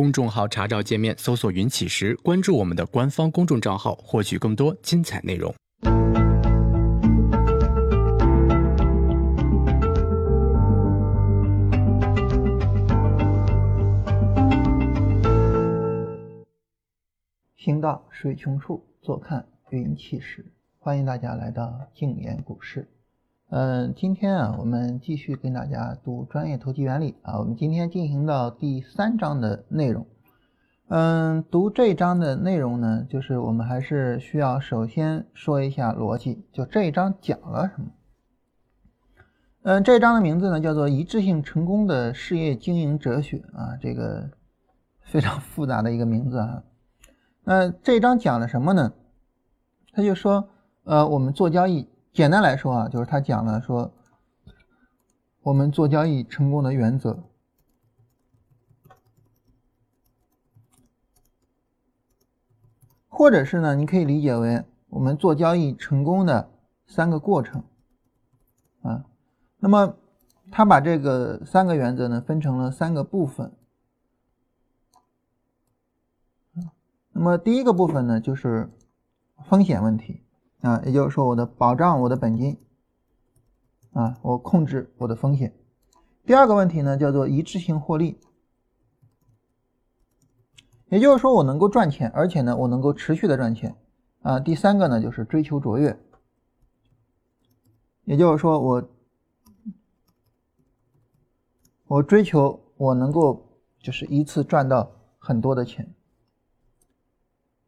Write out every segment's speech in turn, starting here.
公众号查找界面搜索“云起时”，关注我们的官方公众账号，获取更多精彩内容。行到水穷处，坐看云起时。欢迎大家来到静言股市。嗯，今天啊，我们继续跟大家读专业投机原理啊。我们今天进行到第三章的内容。嗯，读这一章的内容呢，就是我们还是需要首先说一下逻辑，就这一章讲了什么。嗯，这一章的名字呢叫做“一致性成功的事业经营哲学”啊，这个 非常复杂的一个名字啊。那这一章讲了什么呢？他就说。呃，我们做交易，简单来说啊，就是他讲了说，我们做交易成功的原则，或者是呢，你可以理解为我们做交易成功的三个过程啊。那么他把这个三个原则呢，分成了三个部分。那么第一个部分呢，就是风险问题。啊，也就是说，我的保障我的本金，啊，我控制我的风险。第二个问题呢，叫做一致性获利，也就是说，我能够赚钱，而且呢，我能够持续的赚钱。啊，第三个呢，就是追求卓越，也就是说，我我追求我能够就是一次赚到很多的钱。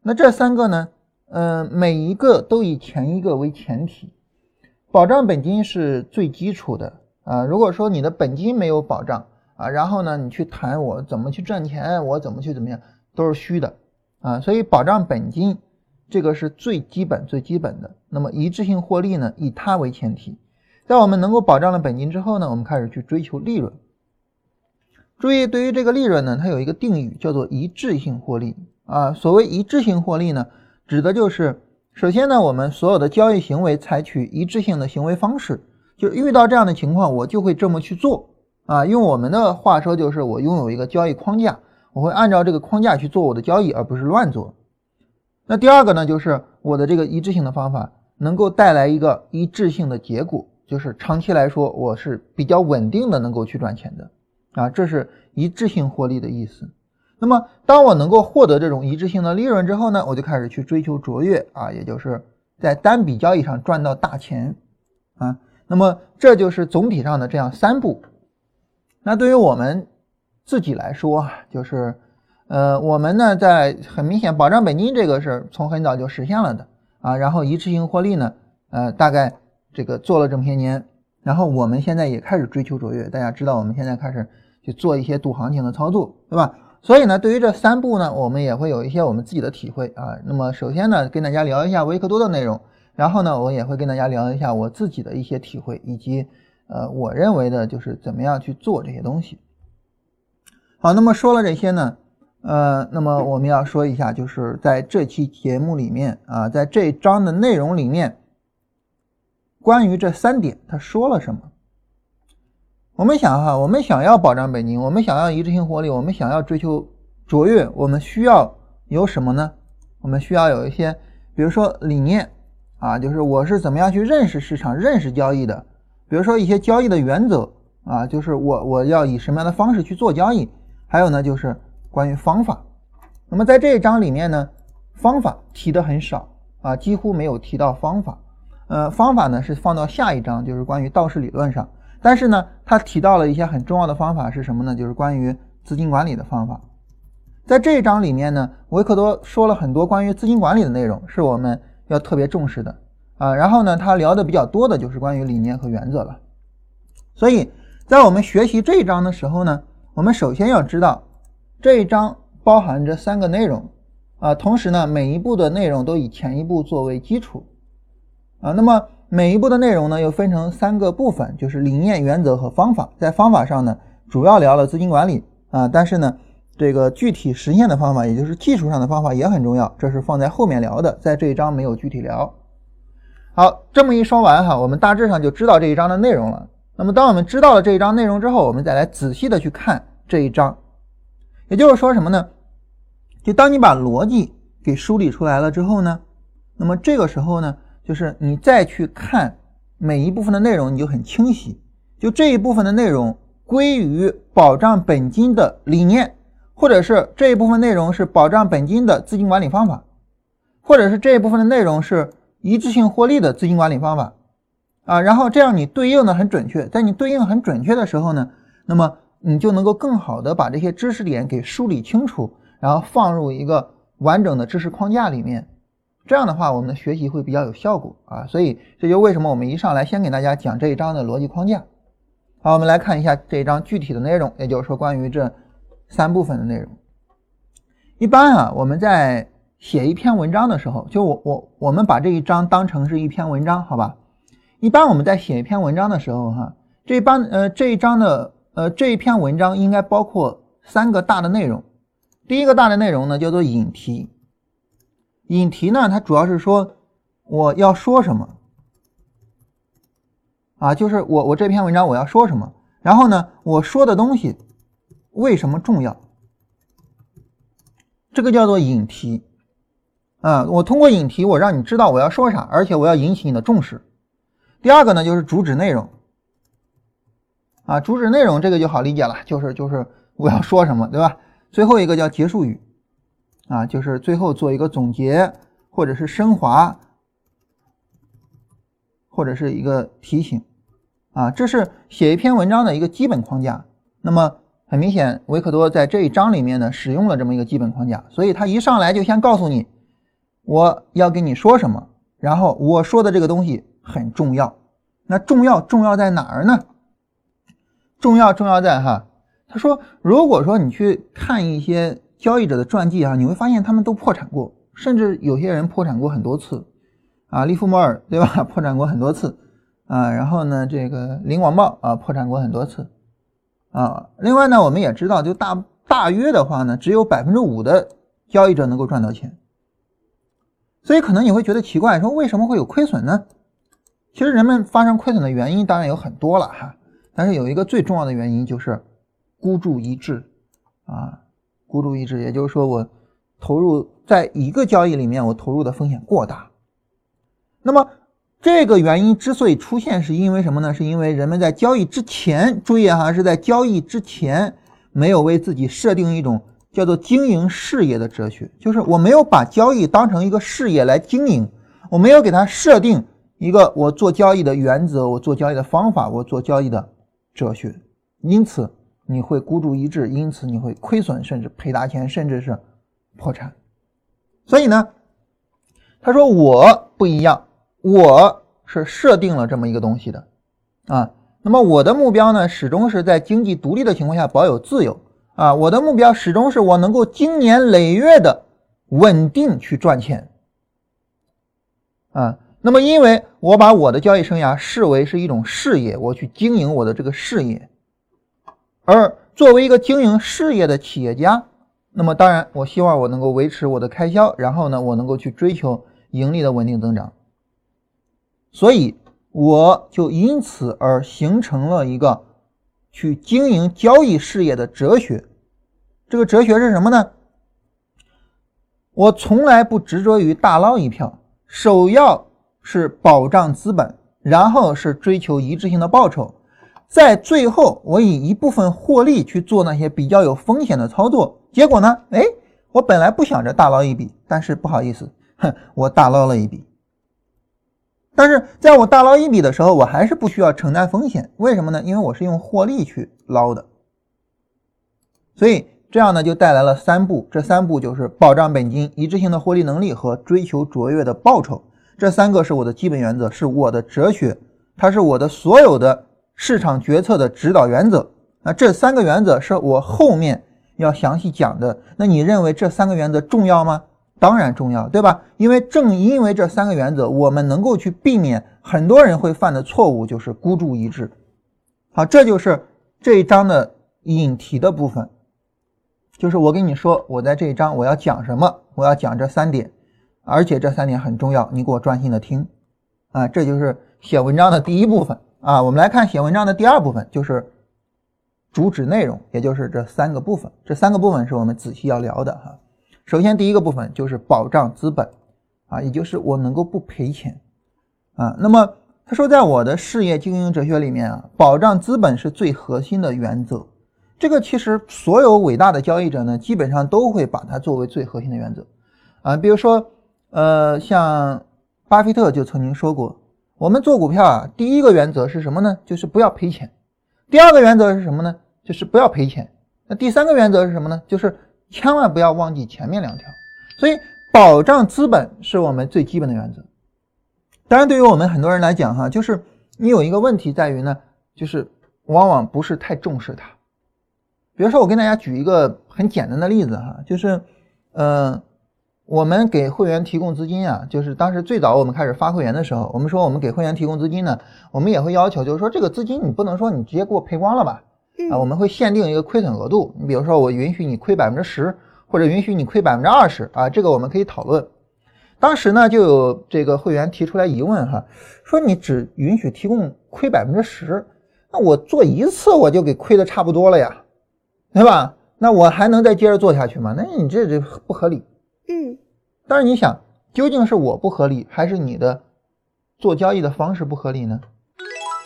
那这三个呢？嗯，每一个都以前一个为前提，保障本金是最基础的啊。如果说你的本金没有保障啊，然后呢，你去谈我怎么去赚钱，我怎么去怎么样，都是虚的啊。所以保障本金这个是最基本最基本的。那么一致性获利呢，以它为前提，在我们能够保障了本金之后呢，我们开始去追求利润。注意，对于这个利润呢，它有一个定语叫做一致性获利啊。所谓一致性获利呢？指的就是，首先呢，我们所有的交易行为采取一致性的行为方式，就遇到这样的情况，我就会这么去做啊。用我们的话说，就是我拥有一个交易框架，我会按照这个框架去做我的交易，而不是乱做。那第二个呢，就是我的这个一致性的方法能够带来一个一致性的结果，就是长期来说我是比较稳定的，能够去赚钱的啊。这是一致性获利的意思。那么，当我能够获得这种一致性的利润之后呢，我就开始去追求卓越啊，也就是在单笔交易上赚到大钱啊。那么，这就是总体上的这样三步。那对于我们自己来说啊，就是呃，我们呢在很明显保障本金这个是从很早就实现了的啊。然后一次性获利呢，呃，大概这个做了这么些年，然后我们现在也开始追求卓越。大家知道，我们现在开始去做一些赌行情的操作，对吧？所以呢，对于这三步呢，我们也会有一些我们自己的体会啊。那么首先呢，跟大家聊一下维克多的内容，然后呢，我也会跟大家聊一下我自己的一些体会，以及呃，我认为的就是怎么样去做这些东西。好，那么说了这些呢，呃，那么我们要说一下，就是在这期节目里面啊，在这章的内容里面，关于这三点他说了什么。我们想哈，我们想要保障本金，我们想要一致性获利，我们想要追求卓越，我们需要有什么呢？我们需要有一些，比如说理念啊，就是我是怎么样去认识市场、认识交易的。比如说一些交易的原则啊，就是我我要以什么样的方式去做交易。还有呢，就是关于方法。那么在这一章里面呢，方法提的很少啊，几乎没有提到方法。呃，方法呢是放到下一章，就是关于道氏理论上。但是呢，他提到了一些很重要的方法是什么呢？就是关于资金管理的方法。在这一章里面呢，维克多说了很多关于资金管理的内容，是我们要特别重视的啊。然后呢，他聊的比较多的就是关于理念和原则了。所以在我们学习这一章的时候呢，我们首先要知道这一章包含着三个内容啊，同时呢，每一步的内容都以前一步作为基础啊。那么每一步的内容呢，又分成三个部分，就是理念、原则和方法。在方法上呢，主要聊了资金管理啊，但是呢，这个具体实现的方法，也就是技术上的方法也很重要，这是放在后面聊的，在这一章没有具体聊。好，这么一说完哈，我们大致上就知道这一章的内容了。那么，当我们知道了这一章内容之后，我们再来仔细的去看这一章。也就是说什么呢？就当你把逻辑给梳理出来了之后呢，那么这个时候呢，就是你再去看每一部分的内容，你就很清晰。就这一部分的内容归于保障本金的理念，或者是这一部分内容是保障本金的资金管理方法，或者是这一部分的内容是一致性获利的资金管理方法。啊，然后这样你对应的很准确，在你对应很准确的时候呢，那么你就能够更好的把这些知识点给梳理清楚，然后放入一个完整的知识框架里面。这样的话，我们的学习会比较有效果啊。所以这就为什么我们一上来先给大家讲这一章的逻辑框架。好，我们来看一下这一章具体的内容，也就是说关于这三部分的内容。一般啊，我们在写一篇文章的时候，就我我我们把这一章当成是一篇文章，好吧？一般我们在写一篇文章的时候，哈，这一般呃这一章的呃这一篇文章应该包括三个大的内容。第一个大的内容呢叫做引题，引题呢它主要是说我要说什么啊，就是我我这篇文章我要说什么，然后呢我说的东西为什么重要，这个叫做引题啊。我通过引题我让你知道我要说啥，而且我要引起你的重视。第二个呢，就是主旨内容啊，主旨内容这个就好理解了，就是就是我要说什么，对吧？最后一个叫结束语啊，就是最后做一个总结，或者是升华，或者是一个提醒啊，这是写一篇文章的一个基本框架。那么很明显，维克多在这一章里面呢，使用了这么一个基本框架，所以他一上来就先告诉你我要跟你说什么，然后我说的这个东西。很重要，那重要重要在哪儿呢？重要重要在哈，他说，如果说你去看一些交易者的传记啊，你会发现他们都破产过，甚至有些人破产过很多次啊，利弗莫尔对吧？破产过很多次啊，然后呢，这个林广茂啊，破产过很多次啊。另外呢，我们也知道，就大大约的话呢，只有百分之五的交易者能够赚到钱，所以可能你会觉得奇怪，说为什么会有亏损呢？其实人们发生亏损的原因当然有很多了哈，但是有一个最重要的原因就是孤注一掷啊，孤注一掷，也就是说我投入在一个交易里面，我投入的风险过大。那么这个原因之所以出现，是因为什么呢？是因为人们在交易之前，注意哈，是在交易之前没有为自己设定一种叫做经营事业的哲学，就是我没有把交易当成一个事业来经营，我没有给它设定。一个我做交易的原则，我做交易的方法，我做交易的哲学，因此你会孤注一掷，因此你会亏损，甚至赔大钱，甚至是破产。所以呢，他说我不一样，我是设定了这么一个东西的啊。那么我的目标呢，始终是在经济独立的情况下保有自由啊。我的目标始终是我能够经年累月的稳定去赚钱啊。那么，因为我把我的交易生涯视为是一种事业，我去经营我的这个事业，而作为一个经营事业的企业家，那么当然，我希望我能够维持我的开销，然后呢，我能够去追求盈利的稳定增长，所以我就因此而形成了一个去经营交易事业的哲学。这个哲学是什么呢？我从来不执着于大捞一票，首要。是保障资本，然后是追求一致性的报酬，在最后我以一部分获利去做那些比较有风险的操作，结果呢？哎，我本来不想着大捞一笔，但是不好意思，哼，我大捞了一笔。但是在我大捞一笔的时候，我还是不需要承担风险，为什么呢？因为我是用获利去捞的。所以这样呢，就带来了三步，这三步就是保障本金、一致性的获利能力和追求卓越的报酬。这三个是我的基本原则，是我的哲学，它是我的所有的市场决策的指导原则。那这三个原则是我后面要详细讲的。那你认为这三个原则重要吗？当然重要，对吧？因为正因为这三个原则，我们能够去避免很多人会犯的错误，就是孤注一掷。好，这就是这一章的引题的部分，就是我跟你说，我在这一章我要讲什么，我要讲这三点。而且这三点很重要，你给我专心的听，啊，这就是写文章的第一部分啊。我们来看写文章的第二部分，就是主旨内容，也就是这三个部分。这三个部分是我们仔细要聊的哈。首先，第一个部分就是保障资本啊，也就是我能够不赔钱啊。那么他说，在我的事业经营哲学里面啊，保障资本是最核心的原则。这个其实所有伟大的交易者呢，基本上都会把它作为最核心的原则啊。比如说，呃，像巴菲特就曾经说过，我们做股票啊，第一个原则是什么呢？就是不要赔钱。第二个原则是什么呢？就是不要赔钱。那第三个原则是什么呢？就是千万不要忘记前面两条。所以，保障资本是我们最基本的原则。当然，对于我们很多人来讲，哈，就是你有一个问题在于呢，就是往往不是太重视它。比如说，我跟大家举一个很简单的例子，哈，就是，呃，我们给会员提供资金啊，就是当时最早我们开始发会员的时候，我们说我们给会员提供资金呢，我们也会要求，就是说这个资金你不能说你直接给我赔光了吧？啊，我们会限定一个亏损额度，你比如说我允许你亏百分之十，或者允许你亏百分之二十啊，这个我们可以讨论。当时呢，就有这个会员提出来疑问哈，说你只允许提供亏百分之十，那我做一次我就给亏的差不多了呀，对吧？那我还能再接着做下去吗？那你这这不合理。嗯。但是你想，究竟是我不合理，还是你的做交易的方式不合理呢？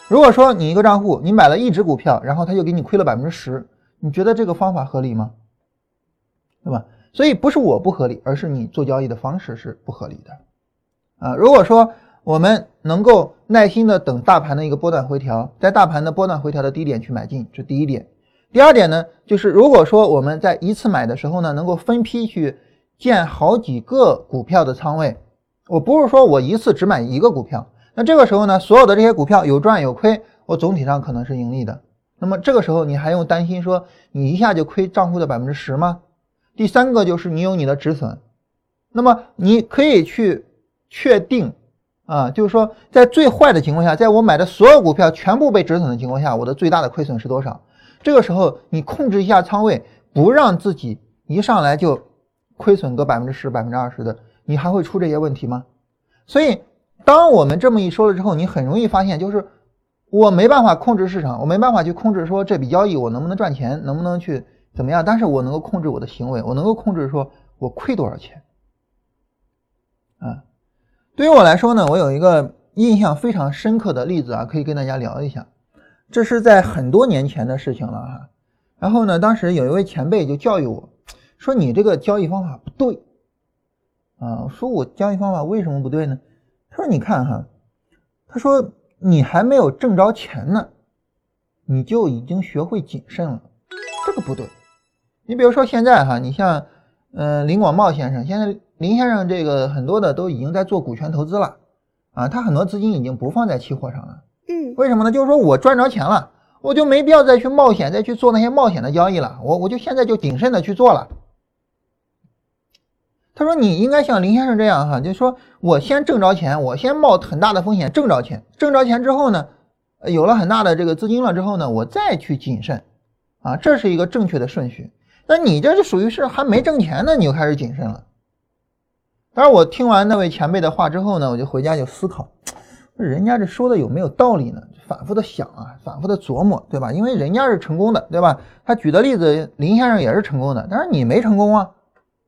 如果说你一个账户你买了一只股票，然后他就给你亏了百分之十，你觉得这个方法合理吗？对吧？所以不是我不合理，而是你做交易的方式是不合理的。啊，如果说我们能够耐心的等大盘的一个波段回调，在大盘的波段回调的低点去买进，这第一点。第二点呢，就是如果说我们在一次买的时候呢，能够分批去建好几个股票的仓位，我不是说我一次只买一个股票。那这个时候呢，所有的这些股票有赚有亏，我总体上可能是盈利的。那么这个时候你还用担心说你一下就亏账户的百分之十吗？第三个就是你有你的止损，那么你可以去确定啊，就是说在最坏的情况下，在我买的所有股票全部被止损的情况下，我的最大的亏损是多少？这个时候你控制一下仓位，不让自己一上来就亏损个百分之十、百分之二十的，你还会出这些问题吗？所以。当我们这么一说了之后，你很容易发现，就是我没办法控制市场，我没办法去控制说这笔交易我能不能赚钱，能不能去怎么样，但是我能够控制我的行为，我能够控制说我亏多少钱。啊，对于我来说呢，我有一个印象非常深刻的例子啊，可以跟大家聊一下。这是在很多年前的事情了哈。然后呢，当时有一位前辈就教育我说：“你这个交易方法不对。”啊，说我交易方法为什么不对呢？他说：“你看哈，他说你还没有挣着钱呢，你就已经学会谨慎了，这个不对。你比如说现在哈，你像嗯林广茂先生，现在林先生这个很多的都已经在做股权投资了啊，他很多资金已经不放在期货上了。嗯，为什么呢？就是说我赚着钱了，我就没必要再去冒险，再去做那些冒险的交易了，我我就现在就谨慎的去做了。”他说：“你应该像林先生这样哈，就说我先挣着钱，我先冒很大的风险挣着钱，挣着钱之后呢，有了很大的这个资金了之后呢，我再去谨慎，啊，这是一个正确的顺序。那你这是属于是还没挣钱呢，你就开始谨慎了。当然，我听完那位前辈的话之后呢，我就回家就思考，人家这说的有没有道理呢？反复的想啊，反复的琢磨，对吧？因为人家是成功的，对吧？他举的例子，林先生也是成功的，但是你没成功啊，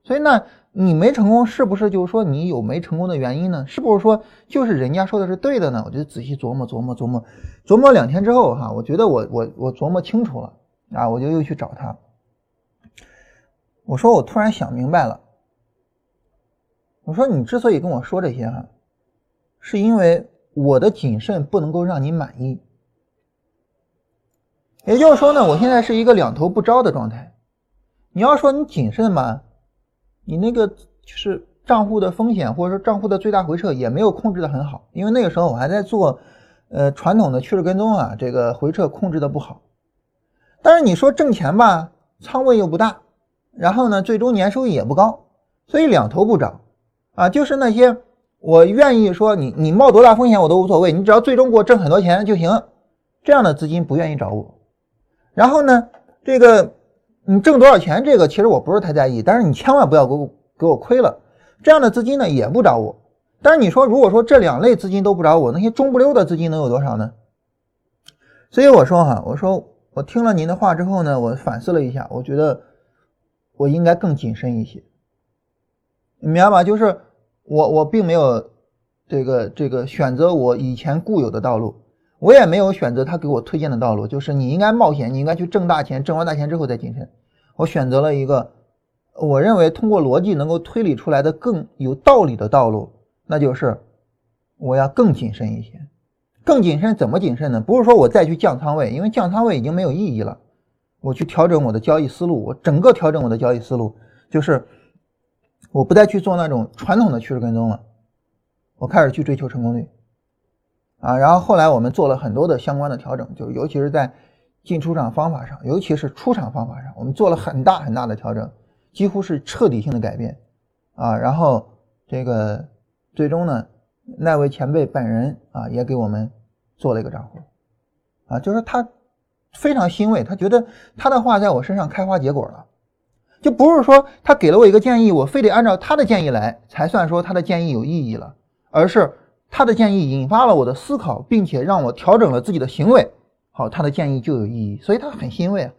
所以呢。”你没成功，是不是就是说你有没成功的原因呢？是不是说就是人家说的是对的呢？我就仔细琢磨琢磨琢磨，琢磨两天之后哈，我觉得我我我琢磨清楚了啊，我就又去找他。我说我突然想明白了，我说你之所以跟我说这些哈，是因为我的谨慎不能够让你满意。也就是说呢，我现在是一个两头不招的状态。你要说你谨慎吧？你那个就是账户的风险，或者说账户的最大回撤也没有控制的很好，因为那个时候我还在做，呃，传统的趋势跟踪啊，这个回撤控制的不好。但是你说挣钱吧，仓位又不大，然后呢，最终年收益也不高，所以两头不着啊。就是那些我愿意说你你冒多大风险我都无所谓，你只要最终给我挣很多钱就行，这样的资金不愿意找我。然后呢，这个。你挣多少钱？这个其实我不是太在意，但是你千万不要给我给我亏了。这样的资金呢也不找我。但是你说，如果说这两类资金都不找我，那些中不溜的资金能有多少呢？所以我说哈，我说我听了您的话之后呢，我反思了一下，我觉得我应该更谨慎一些，你明白吧？就是我我并没有这个这个选择我以前固有的道路，我也没有选择他给我推荐的道路，就是你应该冒险，你应该去挣大钱，挣完大钱之后再谨慎。我选择了一个我认为通过逻辑能够推理出来的更有道理的道路，那就是我要更谨慎一些。更谨慎怎么谨慎呢？不是说我再去降仓位，因为降仓位已经没有意义了。我去调整我的交易思路，我整个调整我的交易思路，就是我不再去做那种传统的趋势跟踪了，我开始去追求成功率啊。然后后来我们做了很多的相关的调整，就尤其是在进出场方法上，尤其是出场方法上，我们做了很大很大的调整，几乎是彻底性的改变啊。然后这个最终呢，那位前辈本人啊也给我们。做了一个账户，啊，就是他非常欣慰，他觉得他的话在我身上开花结果了，就不是说他给了我一个建议，我非得按照他的建议来才算说他的建议有意义了，而是他的建议引发了我的思考，并且让我调整了自己的行为，好，他的建议就有意义，所以他很欣慰，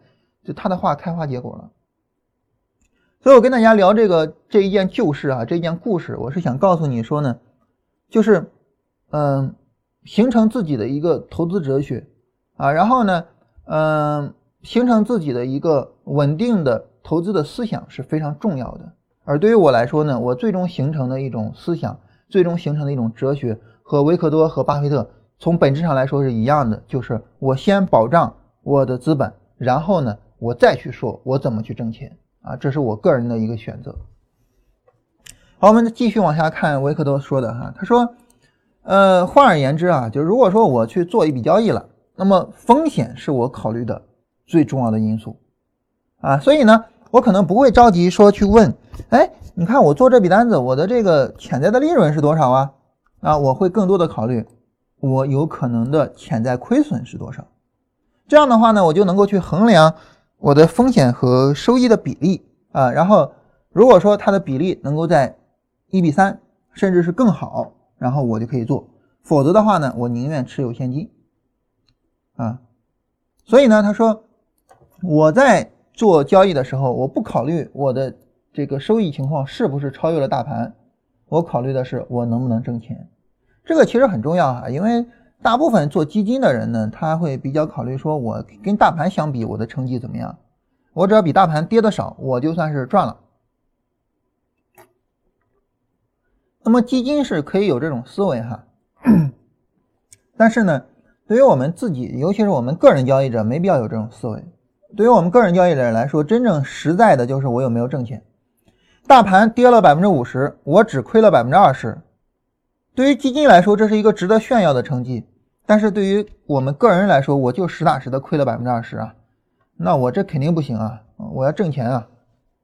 就他的话开花结果了。所以我跟大家聊这个这一件旧事啊，这一件故事，我是想告诉你说呢，就是嗯。形成自己的一个投资哲学啊，然后呢，嗯，形成自己的一个稳定的投资的思想是非常重要的。而对于我来说呢，我最终形成的一种思想，最终形成的一种哲学，和维克多和巴菲特从本质上来说是一样的，就是我先保障我的资本，然后呢，我再去说我怎么去挣钱啊，这是我个人的一个选择。好，我们继续往下看维克多说的哈，他说。呃，换而言之啊，就如果说我去做一笔交易了，那么风险是我考虑的最重要的因素啊，所以呢，我可能不会着急说去问，哎，你看我做这笔单子，我的这个潜在的利润是多少啊？啊，我会更多的考虑我有可能的潜在亏损是多少，这样的话呢，我就能够去衡量我的风险和收益的比例啊，然后如果说它的比例能够在一比三，甚至是更好。然后我就可以做，否则的话呢，我宁愿持有现金，啊，所以呢，他说我在做交易的时候，我不考虑我的这个收益情况是不是超越了大盘，我考虑的是我能不能挣钱，这个其实很重要哈，因为大部分做基金的人呢，他会比较考虑说，我跟大盘相比，我的成绩怎么样，我只要比大盘跌的少，我就算是赚了。那么基金是可以有这种思维哈，但是呢，对于我们自己，尤其是我们个人交易者，没必要有这种思维。对于我们个人交易者来说，真正实在的就是我有没有挣钱。大盘跌了百分之五十，我只亏了百分之二十。对于基金来说，这是一个值得炫耀的成绩；但是对于我们个人来说，我就实打实的亏了百分之二十啊，那我这肯定不行啊！我要挣钱啊，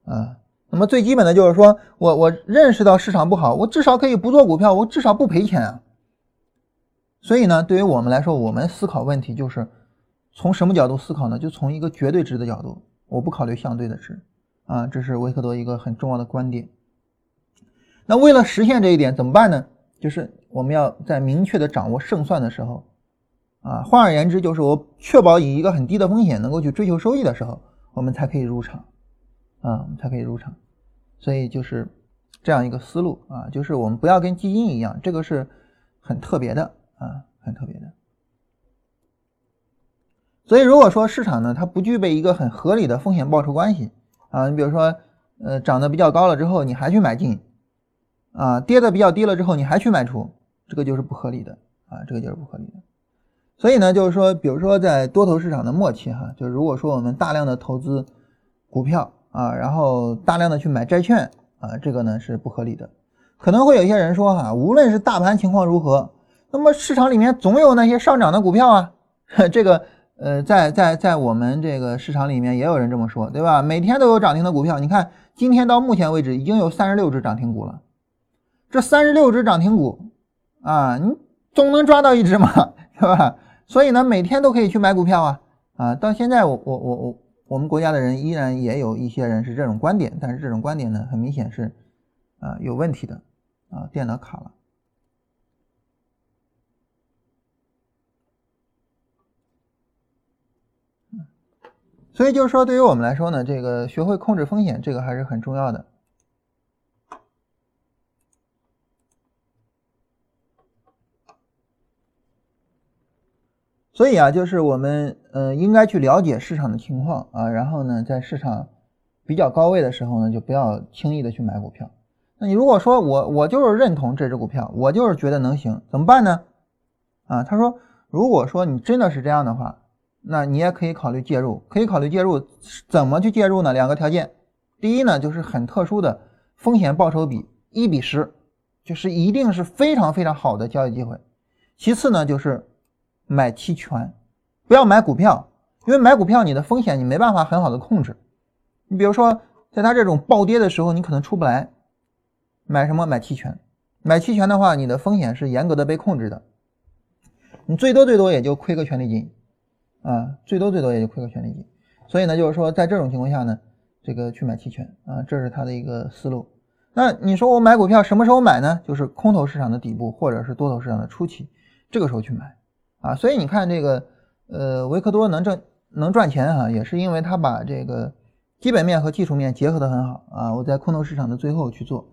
啊。那么最基本的就是说，我我认识到市场不好，我至少可以不做股票，我至少不赔钱啊。所以呢，对于我们来说，我们思考问题就是从什么角度思考呢？就从一个绝对值的角度，我不考虑相对的值啊。这是维克多一个很重要的观点。那为了实现这一点怎么办呢？就是我们要在明确的掌握胜算的时候啊，换而言之，就是我确保以一个很低的风险能够去追求收益的时候，我们才可以入场。啊，我们才可以入场，所以就是这样一个思路啊，就是我们不要跟基金一样，这个是很特别的啊，很特别的。所以如果说市场呢，它不具备一个很合理的风险报酬关系啊，你比如说，呃，涨得比较高了之后你还去买进，啊，跌的比较低了之后你还去卖出，这个就是不合理的啊，这个就是不合理的。所以呢，就是说，比如说在多头市场的末期哈，就如果说我们大量的投资股票。啊，然后大量的去买债券啊，这个呢是不合理的。可能会有一些人说哈，无论是大盘情况如何，那么市场里面总有那些上涨的股票啊。这个呃，在在在我们这个市场里面也有人这么说，对吧？每天都有涨停的股票，你看今天到目前为止已经有三十六只涨停股了。这三十六只涨停股啊，你总能抓到一只嘛，是吧？所以呢，每天都可以去买股票啊啊！到现在我我我我。我们国家的人依然也有一些人是这种观点，但是这种观点呢，很明显是啊有问题的啊，电脑卡了。所以就是说，对于我们来说呢，这个学会控制风险，这个还是很重要的。所以啊，就是我们呃应该去了解市场的情况啊，然后呢，在市场比较高位的时候呢，就不要轻易的去买股票。那你如果说我我就是认同这只股票，我就是觉得能行，怎么办呢？啊，他说，如果说你真的是这样的话，那你也可以考虑介入，可以考虑介入，怎么去介入呢？两个条件，第一呢，就是很特殊的风险报酬比一比十，就是一定是非常非常好的交易机会。其次呢，就是。买期权，不要买股票，因为买股票你的风险你没办法很好的控制。你比如说，在它这种暴跌的时候，你可能出不来。买什么？买期权。买期权的话，你的风险是严格的被控制的。你最多最多也就亏个权利金，啊，最多最多也就亏个权利金。所以呢，就是说在这种情况下呢，这个去买期权啊，这是它的一个思路。那你说我买股票什么时候买呢？就是空头市场的底部或者是多头市场的初期，这个时候去买。啊，所以你看这个，呃，维克多能挣能赚钱啊，也是因为他把这个基本面和技术面结合的很好啊。我在空头市场的最后去做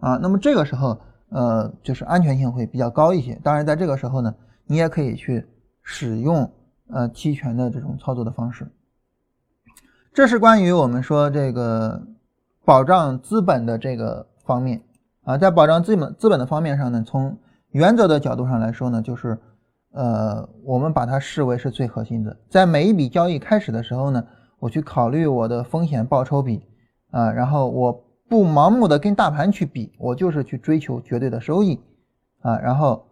啊，那么这个时候，呃，就是安全性会比较高一些。当然，在这个时候呢，你也可以去使用呃期权的这种操作的方式。这是关于我们说这个保障资本的这个方面啊，在保障资本资本的方面上呢，从原则的角度上来说呢，就是。呃，我们把它视为是最核心的。在每一笔交易开始的时候呢，我去考虑我的风险报酬比啊，然后我不盲目的跟大盘去比，我就是去追求绝对的收益啊。然后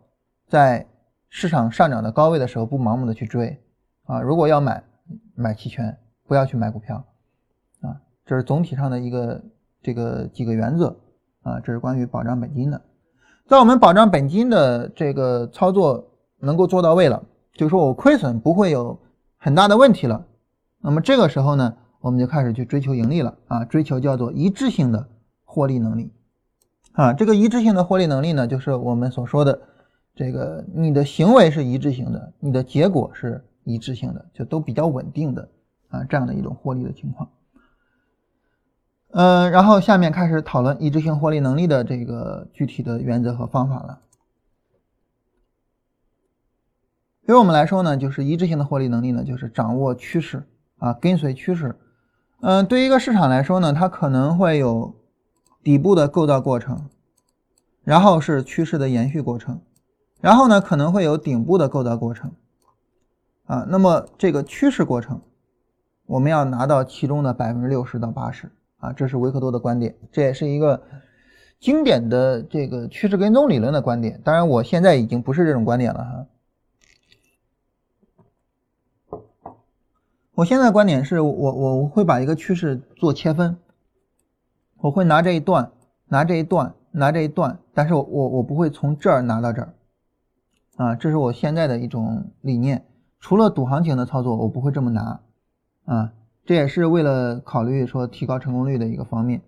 在市场上涨的高位的时候，不盲目的去追啊。如果要买，买期权，不要去买股票啊。这是总体上的一个这个几个原则啊。这是关于保障本金的。在我们保障本金的这个操作。能够做到位了，就说我亏损不会有很大的问题了。那么这个时候呢，我们就开始去追求盈利了啊，追求叫做一致性的获利能力啊。这个一致性的获利能力呢，就是我们所说的这个你的行为是一致性的，你的结果是一致性的，就都比较稳定的啊这样的一种获利的情况。嗯，然后下面开始讨论一致性获利能力的这个具体的原则和方法了。对于我们来说呢，就是一致性的获利能力呢，就是掌握趋势啊，跟随趋势。嗯，对于一个市场来说呢，它可能会有底部的构造过程，然后是趋势的延续过程，然后呢可能会有顶部的构造过程啊。那么这个趋势过程，我们要拿到其中的百分之六十到八十啊，这是维克多的观点，这也是一个经典的这个趋势跟踪理论的观点。当然，我现在已经不是这种观点了哈。我现在观点是我我我会把一个趋势做切分，我会拿这一段，拿这一段，拿这一段，但是我我我不会从这儿拿到这儿，啊，这是我现在的一种理念。除了赌行情的操作，我不会这么拿，啊，这也是为了考虑说提高成功率的一个方面，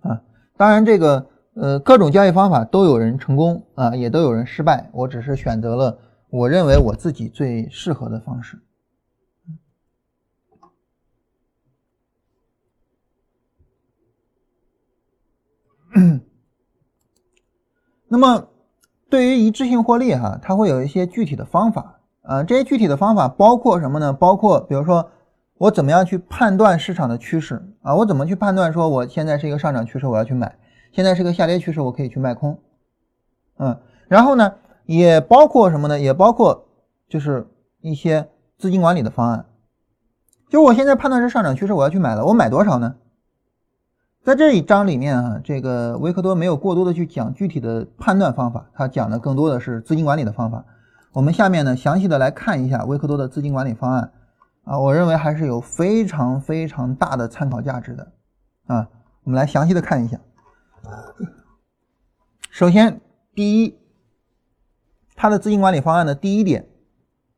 啊，当然这个呃各种交易方法都有人成功啊，也都有人失败，我只是选择了我认为我自己最适合的方式。那么，对于一致性获利哈，它会有一些具体的方法啊。这些具体的方法包括什么呢？包括比如说，我怎么样去判断市场的趋势啊？我怎么去判断说我现在是一个上涨趋势，我要去买；现在是个下跌趋势，我可以去卖空。嗯，然后呢，也包括什么呢？也包括就是一些资金管理的方案。就我现在判断是上涨趋势，我要去买了，我买多少呢？在这一章里面啊，这个维克多没有过多的去讲具体的判断方法，他讲的更多的是资金管理的方法。我们下面呢详细的来看一下维克多的资金管理方案啊，我认为还是有非常非常大的参考价值的啊。我们来详细的看一下。首先，第一，他的资金管理方案的第一点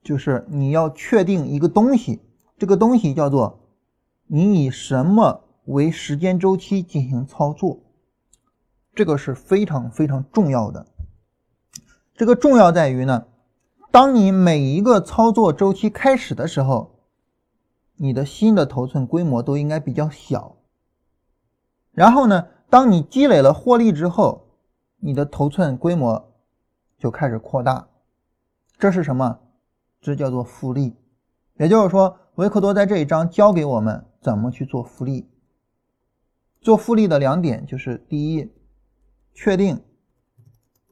就是你要确定一个东西，这个东西叫做你以什么。为时间周期进行操作，这个是非常非常重要的。这个重要在于呢，当你每一个操作周期开始的时候，你的新的头寸规模都应该比较小。然后呢，当你积累了获利之后，你的头寸规模就开始扩大。这是什么？这叫做复利。也就是说，维克多在这一章教给我们怎么去做复利。做复利的两点就是：第一，确定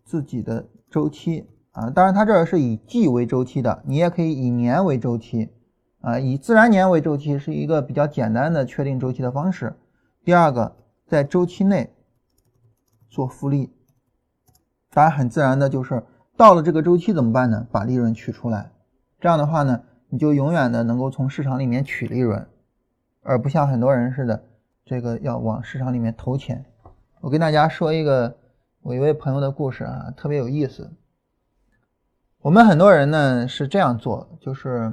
自己的周期啊，当然它这儿是以季为周期的，你也可以以年为周期啊，以自然年为周期是一个比较简单的确定周期的方式。第二个。在周期内做复利，当然很自然的就是到了这个周期怎么办呢？把利润取出来，这样的话呢，你就永远的能够从市场里面取利润，而不像很多人似的，这个要往市场里面投钱。我跟大家说一个我一位朋友的故事啊，特别有意思。我们很多人呢是这样做，就是，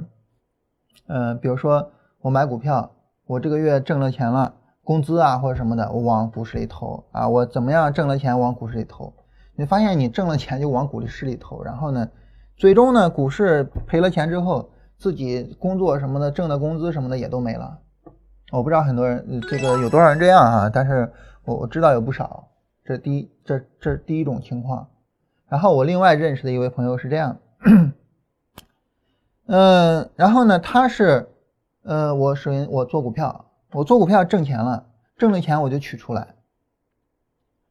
呃，比如说我买股票，我这个月挣了钱了。工资啊或者什么的，我往股市里投啊，我怎么样挣了钱往股市里投？你发现你挣了钱就往股市里投，然后呢，最终呢股市赔了钱之后，自己工作什么的挣的工资什么的也都没了。我不知道很多人这个有多少人这样啊，但是我我知道有不少。这第一，这这第一种情况。然后我另外认识的一位朋友是这样，嗯，然后呢他是，呃，我首先我做股票。我做股票挣钱了，挣了钱我就取出来，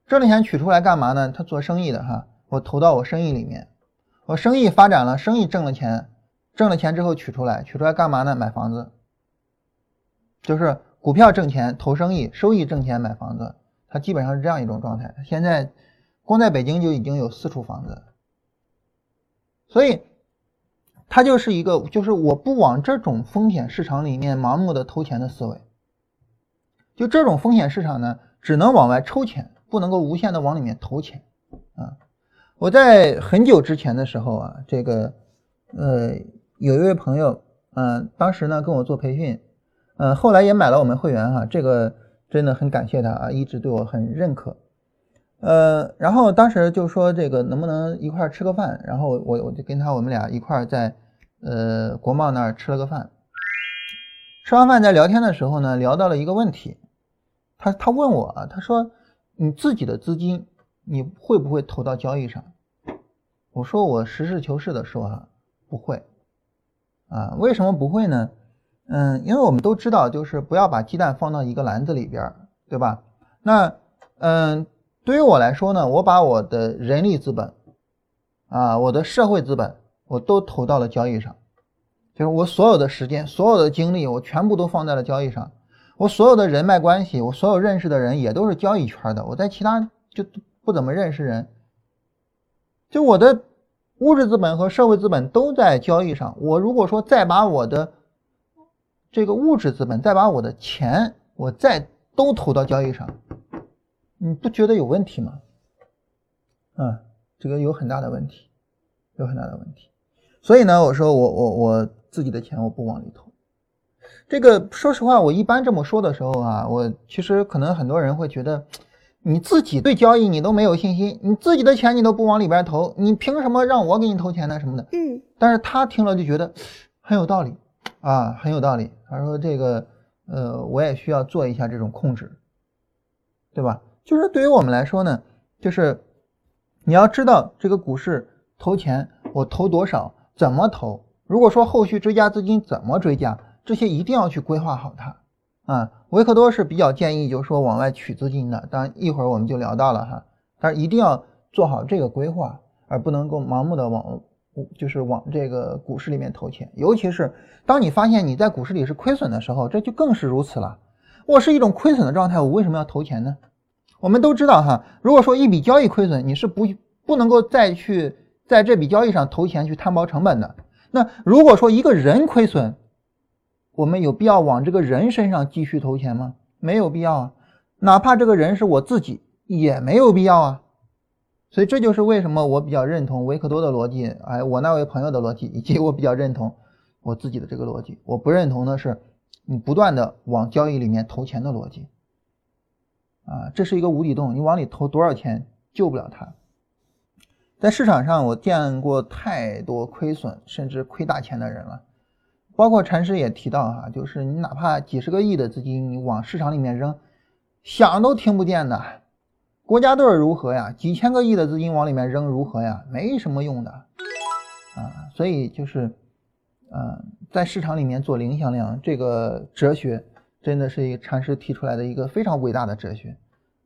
挣了钱取出来干嘛呢？他做生意的哈，我投到我生意里面，我生意发展了，生意挣了钱，挣了钱之后取出来，取出来干嘛呢？买房子，就是股票挣钱投生意，收益挣钱买房子，他基本上是这样一种状态。现在光在北京就已经有四处房子，所以。他就是一个，就是我不往这种风险市场里面盲目的投钱的思维。就这种风险市场呢，只能往外抽钱，不能够无限的往里面投钱啊！我在很久之前的时候啊，这个呃有一位朋友，嗯，当时呢跟我做培训，嗯，后来也买了我们会员哈，这个真的很感谢他啊，一直对我很认可。呃，然后当时就说这个能不能一块吃个饭，然后我我就跟他我们俩一块在呃国贸那儿吃了个饭。吃完饭在聊天的时候呢，聊到了一个问题。他他问我啊，他说你自己的资金你会不会投到交易上？我说我实事求是的说哈，不会啊。为什么不会呢？嗯，因为我们都知道，就是不要把鸡蛋放到一个篮子里边，对吧？那嗯，对于我来说呢，我把我的人力资本啊，我的社会资本，我都投到了交易上，就是我所有的时间、所有的精力，我全部都放在了交易上。我所有的人脉关系，我所有认识的人也都是交易圈的。我在其他就不怎么认识人，就我的物质资本和社会资本都在交易上。我如果说再把我的这个物质资本，再把我的钱，我再都投到交易上，你不觉得有问题吗？啊，这个有很大的问题，有很大的问题。所以呢，我说我我我自己的钱我不往里投。这个说实话，我一般这么说的时候啊，我其实可能很多人会觉得，你自己对交易你都没有信心，你自己的钱你都不往里边投，你凭什么让我给你投钱呢？什么的。嗯。但是他听了就觉得很有道理啊，很有道理。他说这个，呃，我也需要做一下这种控制，对吧？就是对于我们来说呢，就是你要知道这个股市投钱，我投多少，怎么投？如果说后续追加资金怎么追加？这些一定要去规划好它，啊，维克多是比较建议，就是说往外取资金的。当然一会儿我们就聊到了哈，但是一定要做好这个规划，而不能够盲目的往，就是往这个股市里面投钱。尤其是当你发现你在股市里是亏损的时候，这就更是如此了。我是一种亏损的状态，我为什么要投钱呢？我们都知道哈，如果说一笔交易亏损，你是不不能够再去在这笔交易上投钱去摊薄成本的。那如果说一个人亏损，我们有必要往这个人身上继续投钱吗？没有必要啊，哪怕这个人是我自己，也没有必要啊。所以这就是为什么我比较认同维克多的逻辑，哎，我那位朋友的逻辑，以及我比较认同我自己的这个逻辑。我不认同的是你不断的往交易里面投钱的逻辑，啊，这是一个无底洞，你往里投多少钱救不了它。在市场上，我见过太多亏损甚至亏大钱的人了。包括禅师也提到哈，就是你哪怕几十个亿的资金你往市场里面扔，想都听不见的。国家队如何呀？几千个亿的资金往里面扔如何呀？没什么用的啊。所以就是，嗯，在市场里面做零向量，这个哲学真的是一个禅师提出来的一个非常伟大的哲学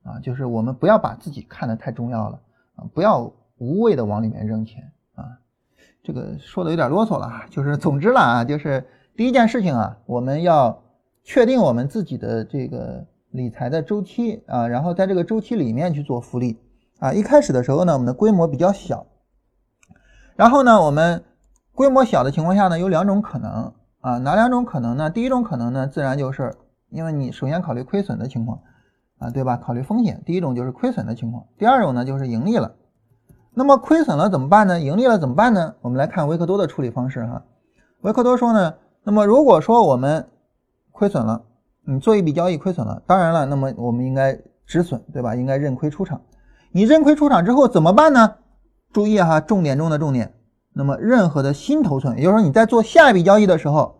啊。就是我们不要把自己看得太重要了啊，不要无谓的往里面扔钱啊。这个说的有点啰嗦了。就是总之了啊，就是第一件事情啊，我们要确定我们自己的这个。理财的周期啊，然后在这个周期里面去做复利啊。一开始的时候呢，我们的规模比较小，然后呢，我们规模小的情况下呢，有两种可能啊，哪两种可能呢？第一种可能呢，自然就是因为你首先考虑亏损的情况啊，对吧？考虑风险，第一种就是亏损的情况，第二种呢就是盈利了。那么亏损了怎么办呢？盈利了怎么办呢？我们来看维克多的处理方式哈。维克多说呢，那么如果说我们亏损了。你做一笔交易亏损了，当然了，那么我们应该止损，对吧？应该认亏出场。你认亏出场之后怎么办呢？注意哈，重点中的重点。那么任何的新头寸，也就是说你在做下一笔交易的时候，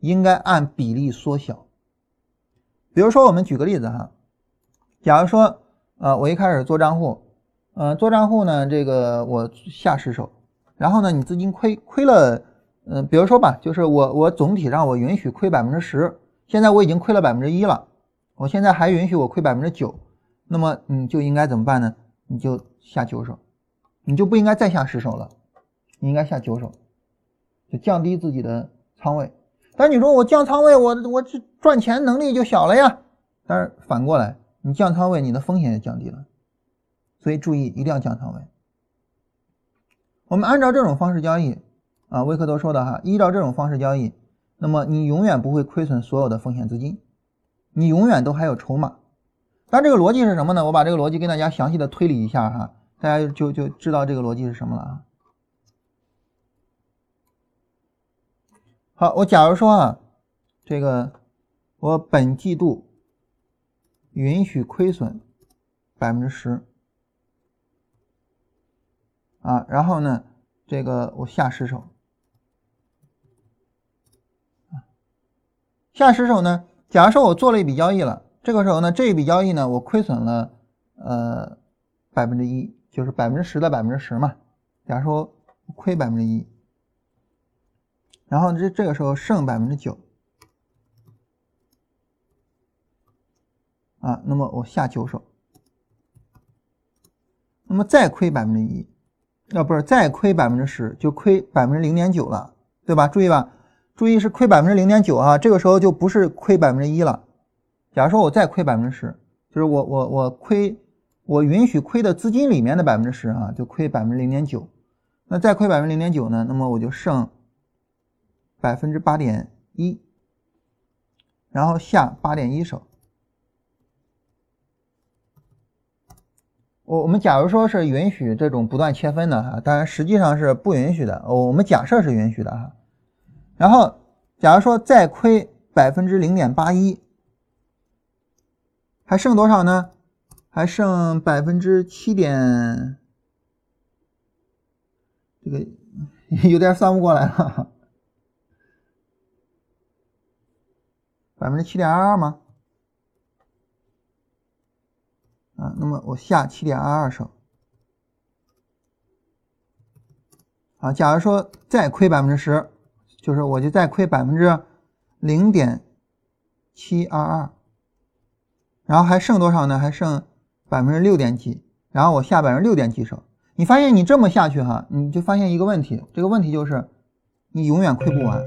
应该按比例缩小。比如说，我们举个例子哈，假如说，呃，我一开始做账户，呃，做账户呢，这个我下十手，然后呢，你资金亏亏了，嗯，比如说吧，就是我我总体上我允许亏百分之十。现在我已经亏了百分之一了，我现在还允许我亏百分之九，那么你就应该怎么办呢？你就下九手，你就不应该再下十手了，你应该下九手，就降低自己的仓位。但你说我降仓位，我我这赚钱能力就小了呀？但是反过来，你降仓位，你的风险也降低了。所以注意，一定要降仓位。我们按照这种方式交易啊，威克多说的哈，依照这种方式交易。那么你永远不会亏损所有的风险资金，你永远都还有筹码。但这个逻辑是什么呢？我把这个逻辑跟大家详细的推理一下哈，大家就就知道这个逻辑是什么了啊。好，我假如说啊，这个我本季度允许亏损百分之十啊，然后呢，这个我下十手。下十手呢？假如说我做了一笔交易了，这个时候呢，这一笔交易呢，我亏损了，呃，百分之一，就是百分之十的百分之十嘛。假如说亏百分之一，然后这这个时候剩百分之九，啊，那么我下九手，那么再亏百分之一，啊，不是再亏百分之十，就亏百分之零点九了，对吧？注意吧。注意是亏百分之零点九啊，这个时候就不是亏百分之一了。假如说我再亏百分之十，就是我我我亏我允许亏的资金里面的百分之十啊，就亏百分之零点九。那再亏百分之零点九呢？那么我就剩百分之八点一，然后下八点一手。我我们假如说是允许这种不断切分的哈，当然实际上是不允许的。我们假设是允许的哈。然后，假如说再亏百分之零点八一，还剩多少呢？还剩百分之七点，这个 有点算不过来了，百分之七点二二吗？啊，那么我下七点二二手。啊，假如说再亏百分之十。就是我就再亏百分之零点七二二，然后还剩多少呢？还剩百分之六点几，然后我下百分之六点几手。你发现你这么下去哈，你就发现一个问题，这个问题就是你永远亏不完。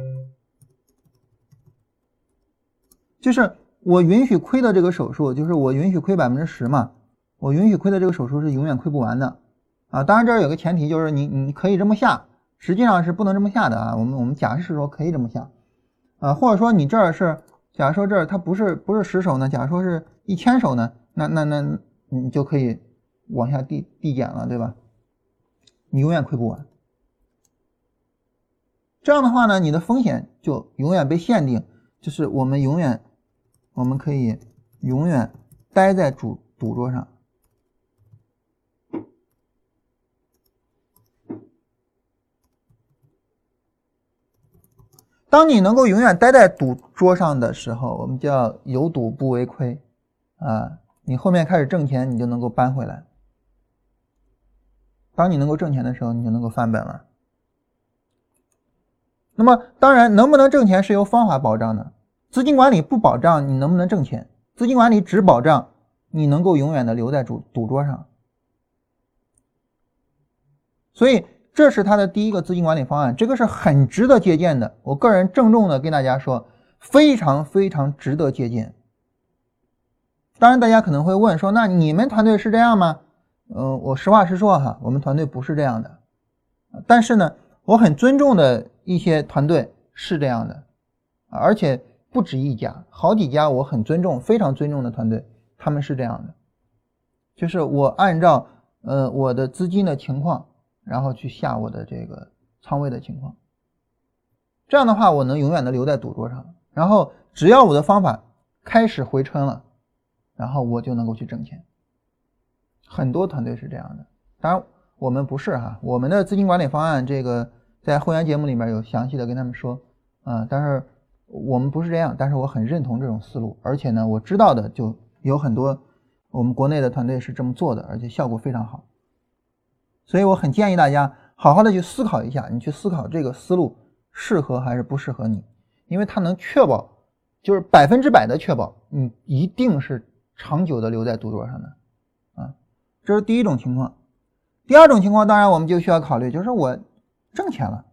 就是我允许亏的这个手数，就是我允许亏百分之十嘛，我允许亏的这个手数是永远亏不完的啊。当然这儿有个前提，就是你你可以这么下。实际上是不能这么下的啊，我们我们假设说可以这么下，啊，或者说你这儿是，假如说这儿它不是不是十手呢，假如说是一千手呢，那那那你就可以往下递递减了，对吧？你永远亏不完。这样的话呢，你的风险就永远被限定，就是我们永远我们可以永远待在主赌桌上。当你能够永远待在赌桌上的时候，我们叫有赌不为亏啊。你后面开始挣钱，你就能够搬回来。当你能够挣钱的时候，你就能够翻本了。那么，当然，能不能挣钱是由方法保障的。资金管理不保障你能不能挣钱，资金管理只保障你能够永远的留在赌赌桌上。所以，这是他的第一个资金管理方案，这个是很值得借鉴的。我个人郑重的跟大家说，非常非常值得借鉴。当然，大家可能会问说，那你们团队是这样吗？嗯，我实话实说哈，我们团队不是这样的。但是呢，我很尊重的一些团队是这样的，而且不止一家，好几家我很尊重、非常尊重的团队，他们是这样的，就是我按照呃我的资金的情况，然后去下我的这个仓位的情况。这样的话，我能永远的留在赌桌上，然后只要我的方法开始回春了。然后我就能够去挣钱，很多团队是这样的，当然我们不是哈，我们的资金管理方案这个在会员节目里面有详细的跟他们说，啊，但是我们不是这样，但是我很认同这种思路，而且呢，我知道的就有很多我们国内的团队是这么做的，而且效果非常好，所以我很建议大家好好的去思考一下，你去思考这个思路适合还是不适合你，因为它能确保，就是百分之百的确保你一定是。长久的留在赌桌上的，啊，这是第一种情况。第二种情况，当然我们就需要考虑，就是我挣钱了，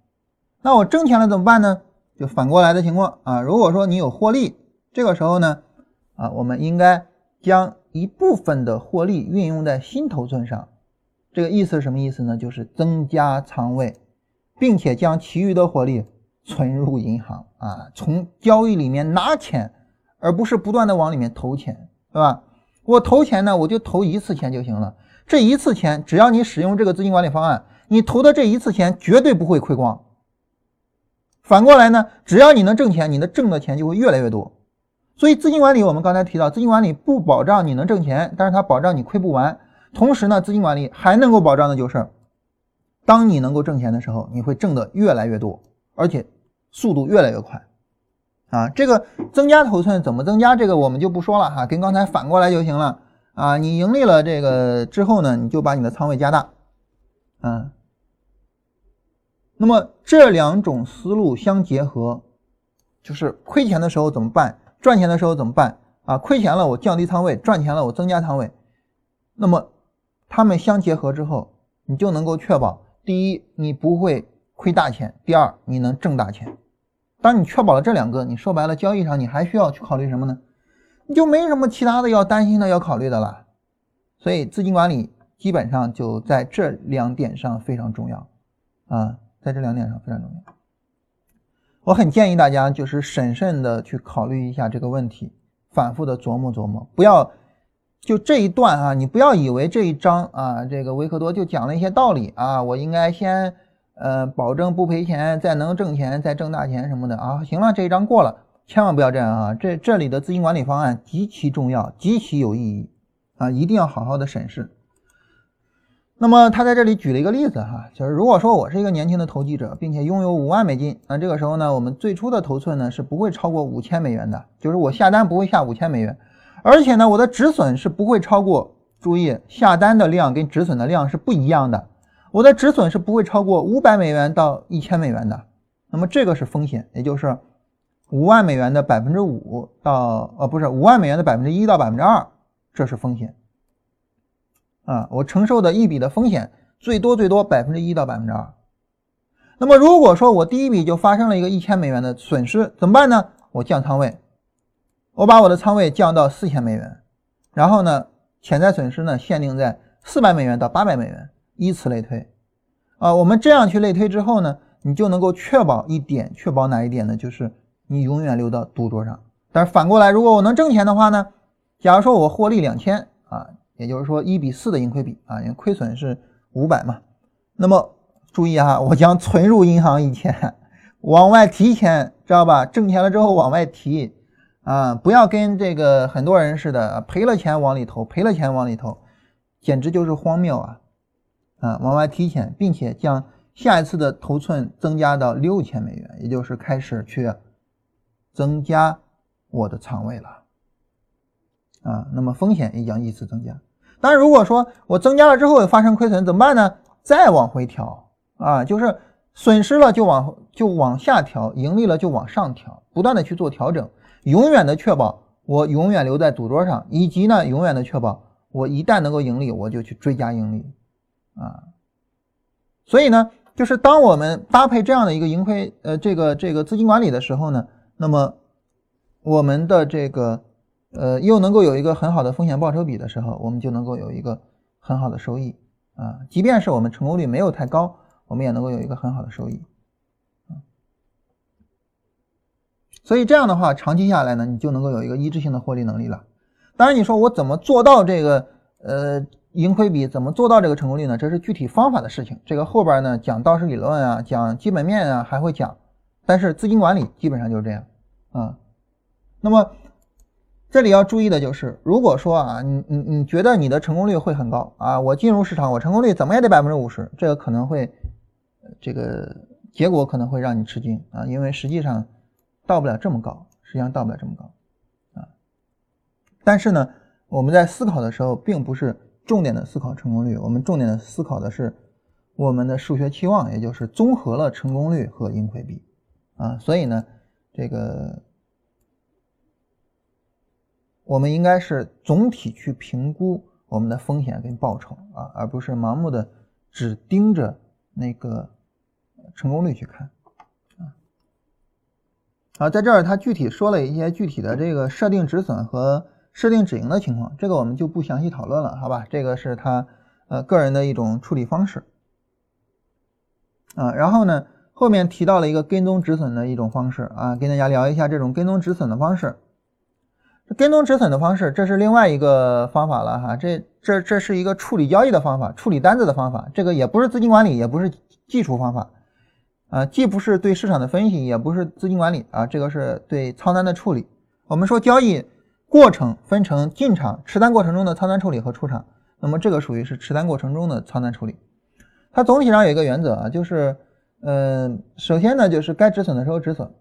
那我挣钱了怎么办呢？就反过来的情况啊。如果说你有获利，这个时候呢，啊，我们应该将一部分的获利运用在新头寸上。这个意思是什么意思呢？就是增加仓位，并且将其余的获利存入银行啊，从交易里面拿钱，而不是不断的往里面投钱。对吧？我投钱呢，我就投一次钱就行了。这一次钱，只要你使用这个资金管理方案，你投的这一次钱绝对不会亏光。反过来呢，只要你能挣钱，你的挣的钱就会越来越多。所以资金管理，我们刚才提到，资金管理不保障你能挣钱，但是它保障你亏不完。同时呢，资金管理还能够保障的就是，当你能够挣钱的时候，你会挣得越来越多，而且速度越来越快。啊，这个增加头寸怎么增加？这个我们就不说了哈，跟刚才反过来就行了啊。你盈利了这个之后呢，你就把你的仓位加大，嗯。那么这两种思路相结合，就是亏钱的时候怎么办？赚钱的时候怎么办？啊，亏钱了我降低仓位，赚钱了我增加仓位。那么它们相结合之后，你就能够确保：第一，你不会亏大钱；第二，你能挣大钱。当你确保了这两个，你说白了，交易上你还需要去考虑什么呢？你就没什么其他的要担心的、要考虑的了。所以资金管理基本上就在这两点上非常重要啊，在这两点上非常重要。我很建议大家就是审慎的去考虑一下这个问题，反复的琢磨琢磨，不要就这一段啊，你不要以为这一章啊，这个维克多就讲了一些道理啊，我应该先。呃，保证不赔钱，再能挣钱，再挣大钱什么的啊！行了，这一章过了，千万不要这样啊！这这里的资金管理方案极其重要，极其有意义啊！一定要好好的审视。那么他在这里举了一个例子哈，就是如果说我是一个年轻的投机者，并且拥有五万美金，那这个时候呢，我们最初的头寸呢是不会超过五千美元的，就是我下单不会下五千美元，而且呢，我的止损是不会超过，注意下单的量跟止损的量是不一样的。我的止损是不会超过五百美元到一千美元的，那么这个是风险，也就是五万美元的百分之五到呃不是五万美元的百分之一到百分之二，这是风险啊，我承受的一笔的风险最多最多百分之一到百分之二。那么如果说我第一笔就发生了一个一千美元的损失，怎么办呢？我降仓位，我把我的仓位降到四千美元，然后呢，潜在损失呢限定在四百美元到八百美元。依此类推，啊，我们这样去类推之后呢，你就能够确保一点，确保哪一点呢？就是你永远留到赌桌上。但是反过来，如果我能挣钱的话呢？假如说我获利两千啊，也就是说一比四的盈亏比啊，因为亏损是五百嘛。那么注意哈，我将存入银行一千，往外提钱，知道吧？挣钱了之后往外提啊，不要跟这个很多人似的，赔了钱往里投，赔了钱往里投，简直就是荒谬啊！啊，往外提钱，并且将下一次的头寸增加到六千美元，也就是开始去增加我的仓位了啊。那么风险也将依次增加。当然，如果说我增加了之后发生亏损怎么办呢？再往回调啊，就是损失了就往就往下调，盈利了就往上调，不断的去做调整，永远的确保我永远留在赌桌上，以及呢，永远的确保我一旦能够盈利，我就去追加盈利啊。所以呢，就是当我们搭配这样的一个盈亏呃这个这个资金管理的时候呢，那么我们的这个。呃，又能够有一个很好的风险报酬比的时候，我们就能够有一个很好的收益啊。即便是我们成功率没有太高，我们也能够有一个很好的收益啊。所以这样的话，长期下来呢，你就能够有一个一致性的获利能力了。当然，你说我怎么做到这个呃盈亏比，怎么做到这个成功率呢？这是具体方法的事情。这个后边呢讲道氏理论啊，讲基本面啊还会讲。但是资金管理基本上就是这样啊。那么。这里要注意的就是，如果说啊，你你你觉得你的成功率会很高啊，我进入市场，我成功率怎么也得百分之五十，这个可能会，这个结果可能会让你吃惊啊，因为实际上到不了这么高，实际上到不了这么高啊。但是呢，我们在思考的时候，并不是重点的思考成功率，我们重点的思考的是我们的数学期望，也就是综合了成功率和盈亏比啊。所以呢，这个。我们应该是总体去评估我们的风险跟报酬啊，而不是盲目的只盯着那个成功率去看。啊，在这儿他具体说了一些具体的这个设定止损和设定止盈的情况，这个我们就不详细讨论了，好吧？这个是他呃个人的一种处理方式啊。然后呢，后面提到了一个跟踪止损的一种方式啊，跟大家聊一下这种跟踪止损的方式。跟踪止损的方式，这是另外一个方法了哈。这这这是一个处理交易的方法，处理单子的方法。这个也不是资金管理，也不是技术方法，啊，既不是对市场的分析，也不是资金管理啊。这个是对仓单的处理。我们说交易过程分成进场持单过程中的仓单处理和出场，那么这个属于是持单过程中的仓单处理。它总体上有一个原则啊，就是，嗯，首先呢，就是该止损的时候止损。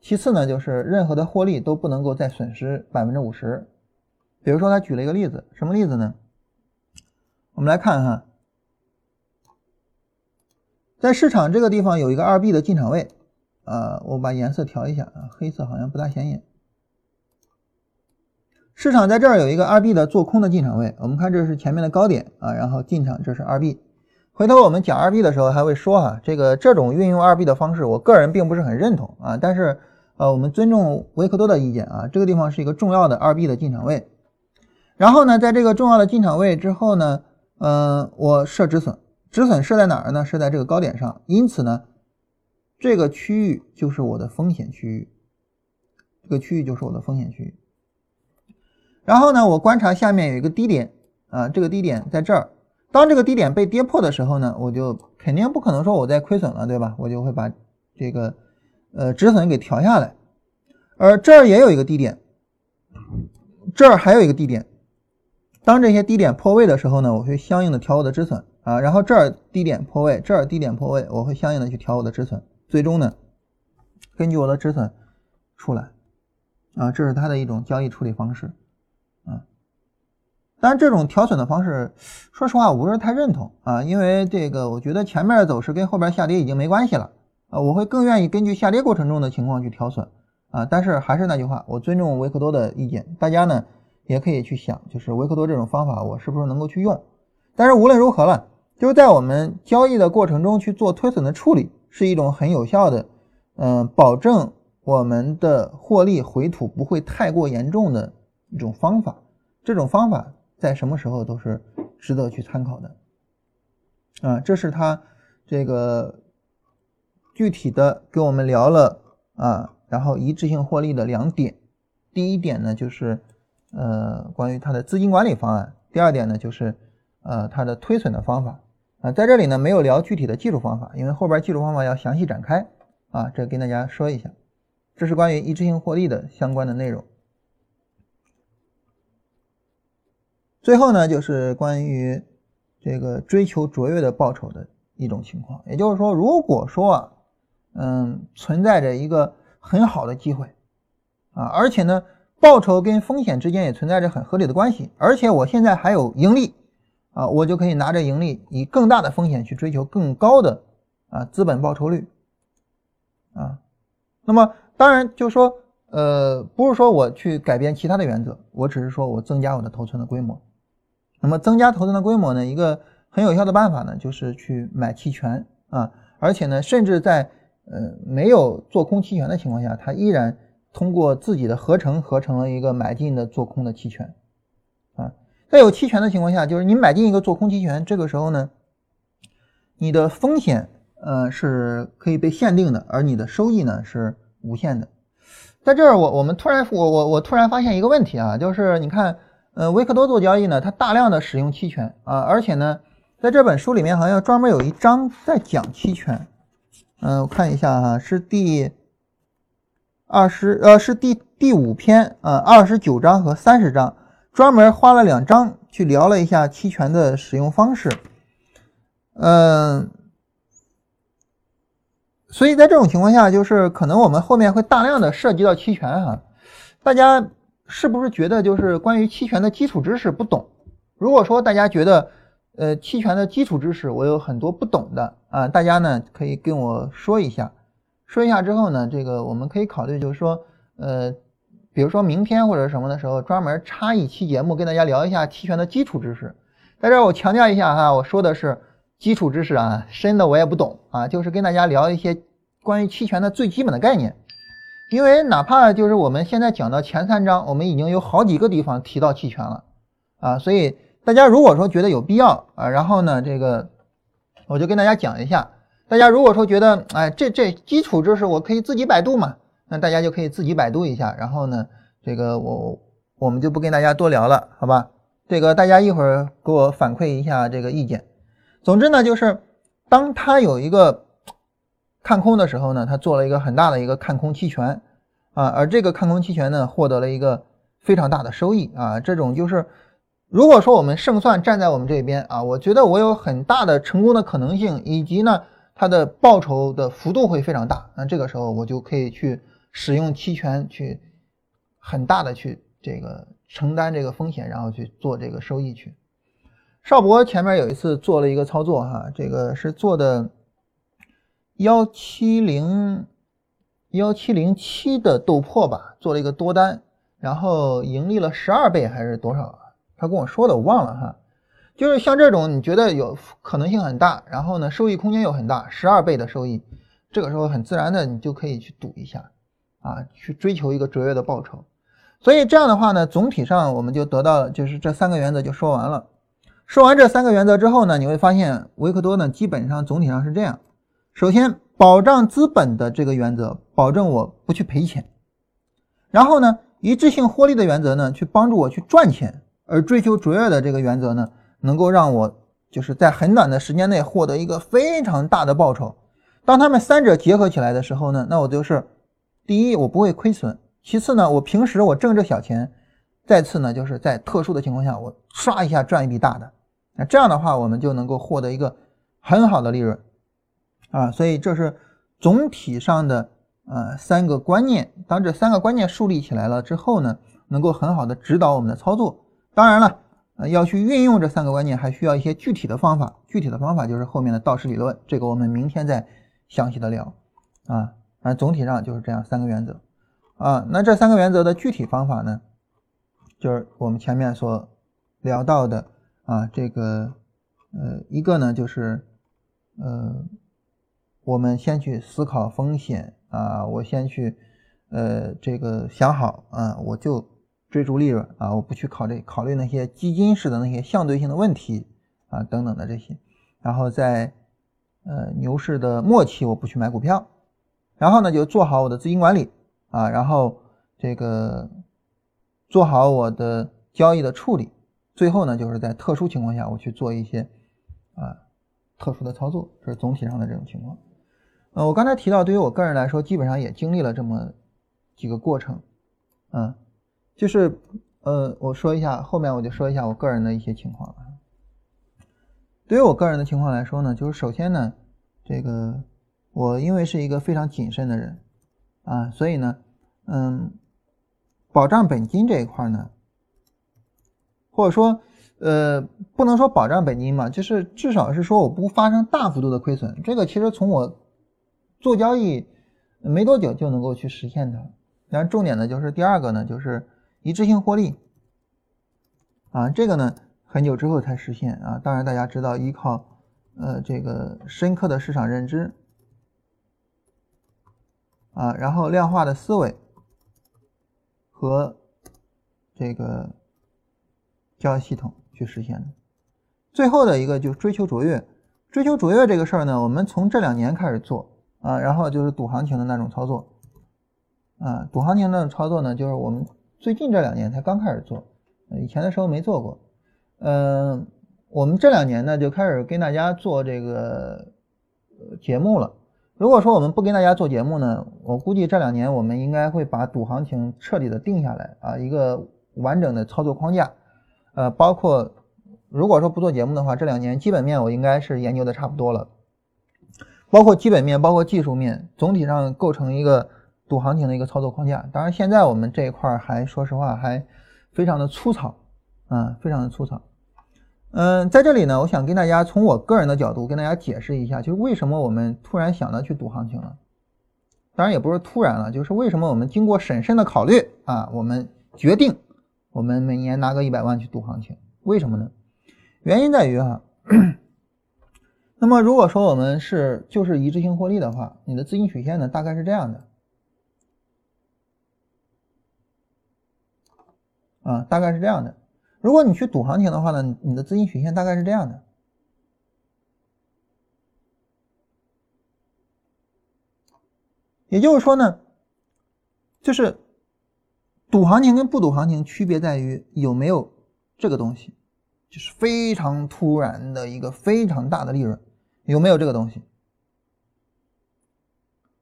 其次呢，就是任何的获利都不能够再损失百分之五十。比如说，他举了一个例子，什么例子呢？我们来看哈，在市场这个地方有一个二 B 的进场位，啊，我把颜色调一下啊，黑色好像不大显眼。市场在这儿有一个二 B 的做空的进场位，我们看这是前面的高点啊，然后进场这是二 B。回头我们讲二 B 的时候还会说哈，这个这种运用二 B 的方式，我个人并不是很认同啊，但是。呃，我们尊重维克多的意见啊，这个地方是一个重要的二 B 的进场位。然后呢，在这个重要的进场位之后呢，嗯，我设止损，止损设在哪儿呢？设在这个高点上。因此呢，这个区域就是我的风险区域，这个区域就是我的风险区域。然后呢，我观察下面有一个低点啊，这个低点在这儿。当这个低点被跌破的时候呢，我就肯定不可能说我在亏损了，对吧？我就会把这个。呃，止损给调下来，而这儿也有一个低点，这儿还有一个低点。当这些低点破位的时候呢，我会相应的调我的止损啊。然后这儿低点破位，这儿低点破位，我会相应的去调我的止损。最终呢，根据我的止损出来啊，这是它的一种交易处理方式啊。但是，这种调损的方式，说实话我不是太认同啊，因为这个我觉得前面的走势跟后边下跌已经没关系了。啊，我会更愿意根据下跌过程中的情况去调损啊，但是还是那句话，我尊重维克多的意见，大家呢也可以去想，就是维克多这种方法我是不是能够去用？但是无论如何了，就是在我们交易的过程中去做推损的处理，是一种很有效的，嗯，保证我们的获利回吐不会太过严重的一种方法。这种方法在什么时候都是值得去参考的啊，这是他这个。具体的给我们聊了啊，然后一致性获利的两点，第一点呢就是呃关于它的资金管理方案，第二点呢就是呃它的推损的方法啊，在这里呢没有聊具体的技术方法，因为后边技术方法要详细展开啊，这跟大家说一下，这是关于一致性获利的相关的内容。最后呢就是关于这个追求卓越的报酬的一种情况。也就是说，如果说啊，嗯，存在着一个很好的机会啊，而且呢，报酬跟风险之间也存在着很合理的关系，而且我现在还有盈利啊，我就可以拿着盈利，以更大的风险去追求更高的啊资本报酬率啊。那么当然就说，呃，不是说我去改变其他的原则，我只是说我增加我的头寸的规模。那么增加头寸的规模呢，一个很有效的办法呢，就是去买期权啊，而且呢，甚至在呃没有做空期权的情况下，它依然通过自己的合成合成了一个买进的做空的期权。在有期权的情况下，就是你买进一个做空期权，这个时候呢，你的风险。呃，是可以被限定的，而你的收益呢是无限的。在这儿，我我们突然，我我我突然发现一个问题啊，就是你看，呃，维克多做交易呢，它大量的使用期权啊，而且呢，在这本书里面好像专门有一章在讲期权。嗯，我看一下哈，是第二十，呃，是第第五篇，呃，二十九章和三十章，专门花了两章去聊了一下期权的使用方式。嗯。所以在这种情况下，就是可能我们后面会大量的涉及到期权哈，大家是不是觉得就是关于期权的基础知识不懂？如果说大家觉得呃期权的基础知识我有很多不懂的啊，大家呢可以跟我说一下，说一下之后呢，这个我们可以考虑就是说呃，比如说明天或者什么的时候，专门插一期节目跟大家聊一下期权的基础知识。在这儿我强调一下哈，我说的是。基础知识啊，深的我也不懂啊，就是跟大家聊一些关于期权的最基本的概念。因为哪怕就是我们现在讲到前三章，我们已经有好几个地方提到期权了啊，所以大家如果说觉得有必要啊，然后呢，这个我就跟大家讲一下。大家如果说觉得哎，这这基础知识我可以自己百度嘛，那大家就可以自己百度一下，然后呢，这个我我们就不跟大家多聊了，好吧？这个大家一会儿给我反馈一下这个意见。总之呢，就是当他有一个看空的时候呢，他做了一个很大的一个看空期权啊，而这个看空期权呢，获得了一个非常大的收益啊。这种就是，如果说我们胜算站在我们这边啊，我觉得我有很大的成功的可能性，以及呢，它的报酬的幅度会非常大。那这个时候我就可以去使用期权去很大的去这个承担这个风险，然后去做这个收益去。邵博前面有一次做了一个操作哈，这个是做的幺七零幺七零七的豆粕吧，做了一个多单，然后盈利了十二倍还是多少？他跟我说的我忘了哈，就是像这种你觉得有可能性很大，然后呢收益空间又很大，十二倍的收益，这个时候很自然的你就可以去赌一下啊，去追求一个卓越的报酬。所以这样的话呢，总体上我们就得到了就是这三个原则就说完了。说完这三个原则之后呢，你会发现维克多呢基本上总体上是这样：首先，保障资本的这个原则，保证我不去赔钱；然后呢，一致性获利的原则呢，去帮助我去赚钱；而追求卓越的这个原则呢，能够让我就是在很短的时间内获得一个非常大的报酬。当他们三者结合起来的时候呢，那我就是第一，我不会亏损；其次呢，我平时我挣这小钱；再次呢，就是在特殊的情况下，我刷一下赚一笔大的。那这样的话，我们就能够获得一个很好的利润啊，所以这是总体上的呃三个观念。当这三个观念树立起来了之后呢，能够很好的指导我们的操作。当然了，呃，要去运用这三个观念，还需要一些具体的方法。具体的方法就是后面的道氏理论，这个我们明天再详细的聊啊。啊，总体上就是这样三个原则啊。那这三个原则的具体方法呢，就是我们前面所聊到的。啊，这个，呃，一个呢就是，呃，我们先去思考风险啊，我先去，呃，这个想好啊，我就追逐利润啊，我不去考虑考虑那些基金式的那些相对性的问题啊等等的这些，然后在呃牛市的末期我不去买股票，然后呢就做好我的资金管理啊，然后这个做好我的交易的处理。最后呢，就是在特殊情况下，我去做一些啊特殊的操作，这是总体上的这种情况。呃，我刚才提到，对于我个人来说，基本上也经历了这么几个过程，嗯，就是呃，我说一下，后面我就说一下我个人的一些情况。对于我个人的情况来说呢，就是首先呢，这个我因为是一个非常谨慎的人啊，所以呢，嗯，保障本金这一块呢，或者说，呃，不能说保障本金嘛，就是至少是说我不发生大幅度的亏损。这个其实从我做交易没多久就能够去实现的。但是重点呢，就是第二个呢，就是一致性获利啊，这个呢。很久之后才实现啊！当然，大家知道依靠呃这个深刻的市场认知啊，然后量化的思维和这个交易系统去实现的。最后的一个就是追求卓越，追求卓越这个事儿呢，我们从这两年开始做啊，然后就是赌行情的那种操作啊，赌行情那种操作呢，就是我们最近这两年才刚开始做，以前的时候没做过。嗯，我们这两年呢就开始跟大家做这个节目了。如果说我们不跟大家做节目呢，我估计这两年我们应该会把赌行情彻底的定下来啊，一个完整的操作框架。呃，包括如果说不做节目的话，这两年基本面我应该是研究的差不多了，包括基本面，包括技术面，总体上构成一个赌行情的一个操作框架。当然，现在我们这一块还说实话还非常的粗糙啊，非常的粗糙。嗯，在这里呢，我想跟大家从我个人的角度跟大家解释一下，就是为什么我们突然想到去赌行情了。当然也不是突然了，就是为什么我们经过审慎的考虑啊，我们决定我们每年拿个一百万去赌行情。为什么呢？原因在于哈，那么如果说我们是就是一致性获利的话，你的资金曲线呢大概是这样的啊，大概是这样的。如果你去赌行情的话呢，你的资金曲线大概是这样的，也就是说呢，就是赌行情跟不赌行情区别在于有没有这个东西，就是非常突然的一个非常大的利润，有没有这个东西？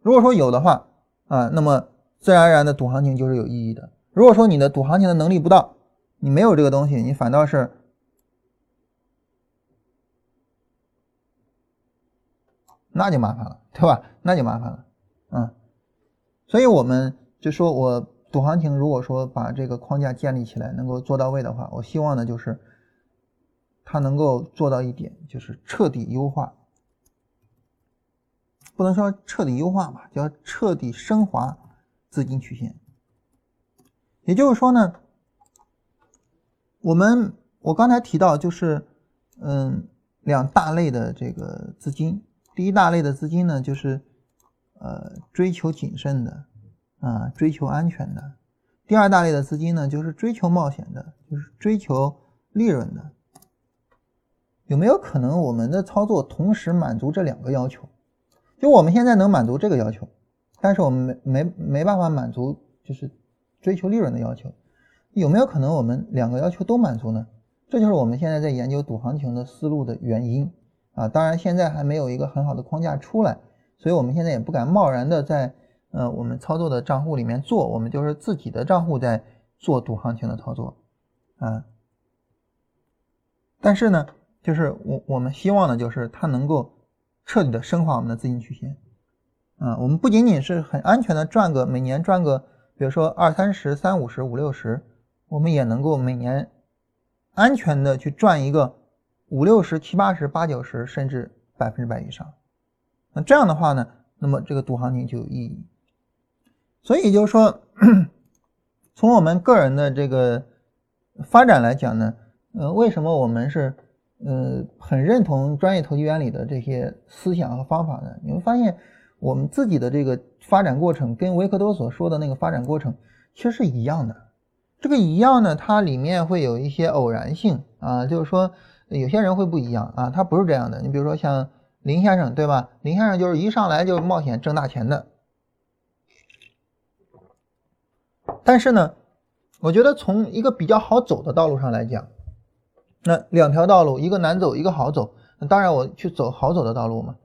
如果说有的话啊，那么自然而然的赌行情就是有意义的。如果说你的赌行情的能力不到，你没有这个东西，你反倒是，那就麻烦了，对吧？那就麻烦了，嗯。所以我们就说，我赌行情，如果说把这个框架建立起来，能够做到位的话，我希望呢，就是它能够做到一点，就是彻底优化，不能说彻底优化吧，叫彻底升华资金曲线。也就是说呢。我们我刚才提到就是，嗯，两大类的这个资金，第一大类的资金呢，就是呃追求谨慎的，啊追求安全的；第二大类的资金呢，就是追求冒险的，就是追求利润的。有没有可能我们的操作同时满足这两个要求？就我们现在能满足这个要求，但是我们没没没办法满足就是追求利润的要求。有没有可能我们两个要求都满足呢？这就是我们现在在研究赌行情的思路的原因啊！当然现在还没有一个很好的框架出来，所以我们现在也不敢贸然的在呃我们操作的账户里面做，我们就是自己的账户在做赌行情的操作啊。但是呢，就是我我们希望呢，就是它能够彻底的深化我们的资金曲线啊。我们不仅仅是很安全的赚个每年赚个，比如说二三十、三五十、五六十。我们也能够每年安全的去赚一个五六十、七八十、八九十，甚至百分之百以上。那这样的话呢，那么这个赌行情就有意义。所以就是说，从我们个人的这个发展来讲呢，呃，为什么我们是呃很认同专业投机原理的这些思想和方法呢？你会发现，我们自己的这个发展过程跟维克多所说的那个发展过程其实是一样的。这个一样呢，它里面会有一些偶然性啊，就是说有些人会不一样啊，他不是这样的。你比如说像林先生，对吧？林先生就是一上来就冒险挣大钱的。但是呢，我觉得从一个比较好走的道路上来讲，那两条道路，一个难走，一个好走。那当然我去走好走的道路嘛。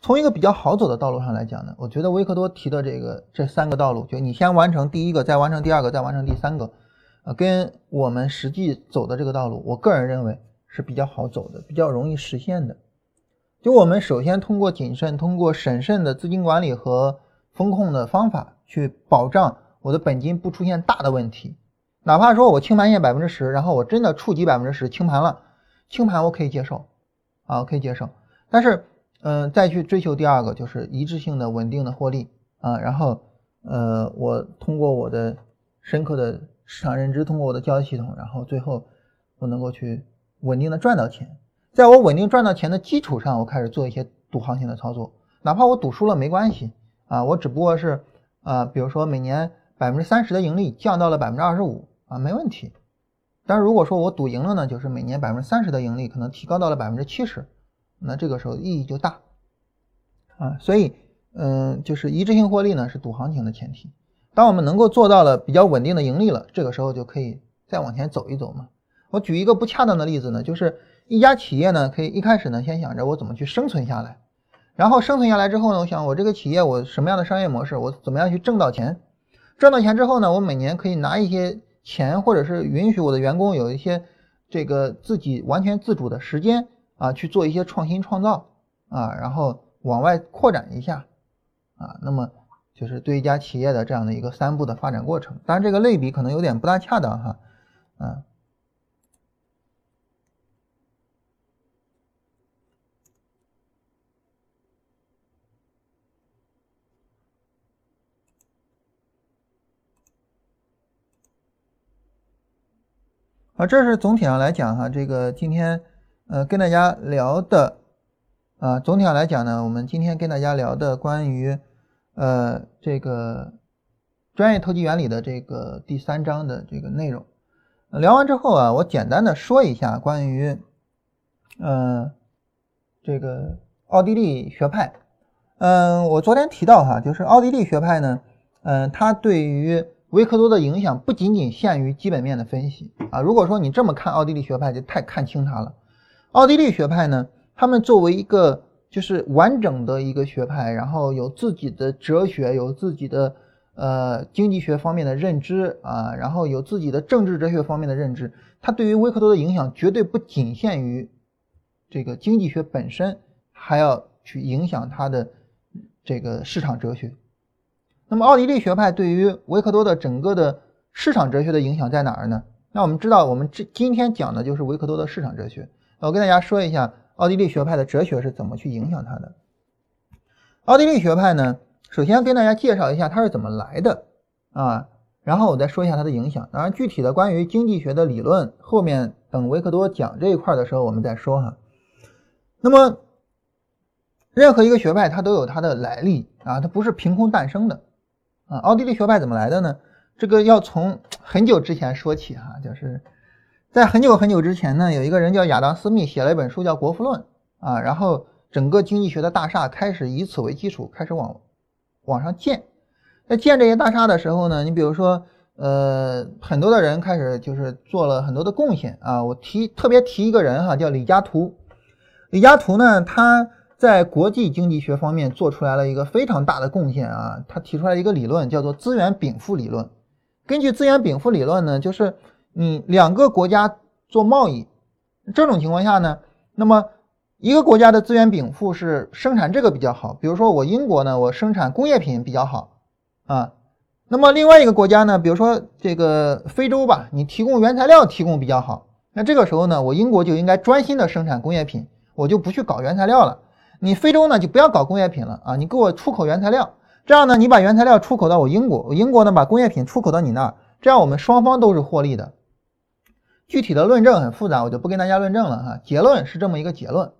从一个比较好走的道路上来讲呢，我觉得维克多提的这个这三个道路，就你先完成第一个，再完成第二个，再完成第三个。跟我们实际走的这个道路，我个人认为是比较好走的，比较容易实现的。就我们首先通过谨慎、通过审慎的资金管理和风控的方法，去保障我的本金不出现大的问题。哪怕说我清盘线百分之十，然后我真的触及百分之十清盘了，清盘我可以接受，啊，我可以接受。但是，嗯，再去追求第二个就是一致性的稳定的获利啊，然后，呃，我通过我的深刻的市场认知，通过我的交易系统，然后最后我能够去稳定的赚到钱。在我稳定赚到钱的基础上，我开始做一些赌行情的操作，哪怕我赌输了没关系啊，我只不过是啊，比如说每年百分之三十的盈利降到了百分之二十五啊，没问题。但是如果说我赌赢了呢，就是每年百分之三十的盈利可能提高到了百分之七十，那这个时候意义就大啊。所以，嗯，就是一致性获利呢是赌行情的前提。当我们能够做到了比较稳定的盈利了，这个时候就可以再往前走一走嘛。我举一个不恰当的例子呢，就是。一家企业呢，可以一开始呢，先想着我怎么去生存下来，然后生存下来之后呢，我想我这个企业我什么样的商业模式，我怎么样去挣到钱，挣到钱之后呢，我每年可以拿一些钱，或者是允许我的员工有一些这个自己完全自主的时间啊，去做一些创新创造啊，然后往外扩展一下啊，那么就是对一家企业的这样的一个三步的发展过程。当然这个类比可能有点不大恰当哈，啊。啊，这是总体上来讲哈，这个今天呃跟大家聊的啊，总体上来讲呢，我们今天跟大家聊的关于呃这个专业投机原理的这个第三章的这个内容。聊完之后啊，我简单的说一下关于嗯这个奥地利学派。嗯，我昨天提到哈，就是奥地利学派呢，嗯，它对于维克多的影响不仅仅限于基本面的分析啊！如果说你这么看奥地利学派，就太看轻它了。奥地利学派呢，他们作为一个就是完整的一个学派，然后有自己的哲学，有自己的呃经济学方面的认知啊，然后有自己的政治哲学方面的认知，它对于维克多的影响绝对不仅限于这个经济学本身，还要去影响他的这个市场哲学。那么奥地利学派对于维克多的整个的市场哲学的影响在哪儿呢？那我们知道，我们这今天讲的就是维克多的市场哲学。我跟大家说一下奥地利学派的哲学是怎么去影响他的。奥地利学派呢，首先跟大家介绍一下它是怎么来的啊，然后我再说一下它的影响。当然，具体的关于经济学的理论，后面等维克多讲这一块的时候我们再说哈。那么，任何一个学派它都有它的来历啊，它不是凭空诞生的。啊，奥地利学派怎么来的呢？这个要从很久之前说起哈，就是在很久很久之前呢，有一个人叫亚当·斯密，写了一本书叫《国富论》啊，然后整个经济学的大厦开始以此为基础，开始往往上建。在建这些大厦的时候呢，你比如说，呃，很多的人开始就是做了很多的贡献啊。我提特别提一个人哈，叫李嘉图。李嘉图呢，他。在国际经济学方面做出来了一个非常大的贡献啊！他提出来一个理论，叫做资源禀赋理论。根据资源禀赋理论呢，就是你两个国家做贸易这种情况下呢，那么一个国家的资源禀赋是生产这个比较好，比如说我英国呢，我生产工业品比较好啊。那么另外一个国家呢，比如说这个非洲吧，你提供原材料提供比较好，那这个时候呢，我英国就应该专心的生产工业品，我就不去搞原材料了。你非洲呢就不要搞工业品了啊，你给我出口原材料，这样呢你把原材料出口到我英国，我英国呢把工业品出口到你那儿，这样我们双方都是获利的。具体的论证很复杂，我就不跟大家论证了哈。结论是这么一个结论，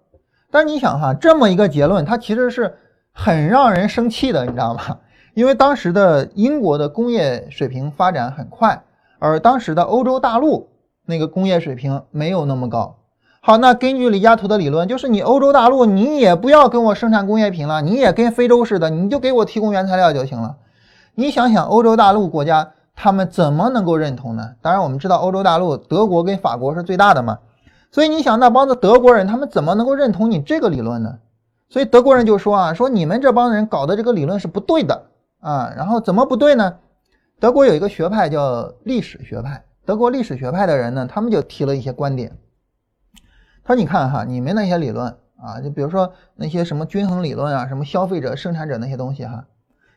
但是你想哈，这么一个结论，它其实是很让人生气的，你知道吗？因为当时的英国的工业水平发展很快，而当时的欧洲大陆那个工业水平没有那么高。好，那根据李嘉图的理论，就是你欧洲大陆，你也不要跟我生产工业品了，你也跟非洲似的，你就给我提供原材料就行了。你想想，欧洲大陆国家他们怎么能够认同呢？当然，我们知道欧洲大陆德国跟法国是最大的嘛，所以你想那帮子德国人，他们怎么能够认同你这个理论呢？所以德国人就说啊，说你们这帮人搞的这个理论是不对的啊。然后怎么不对呢？德国有一个学派叫历史学派，德国历史学派的人呢，他们就提了一些观点。他说你看哈，你们那些理论啊，就比如说那些什么均衡理论啊，什么消费者、生产者那些东西哈，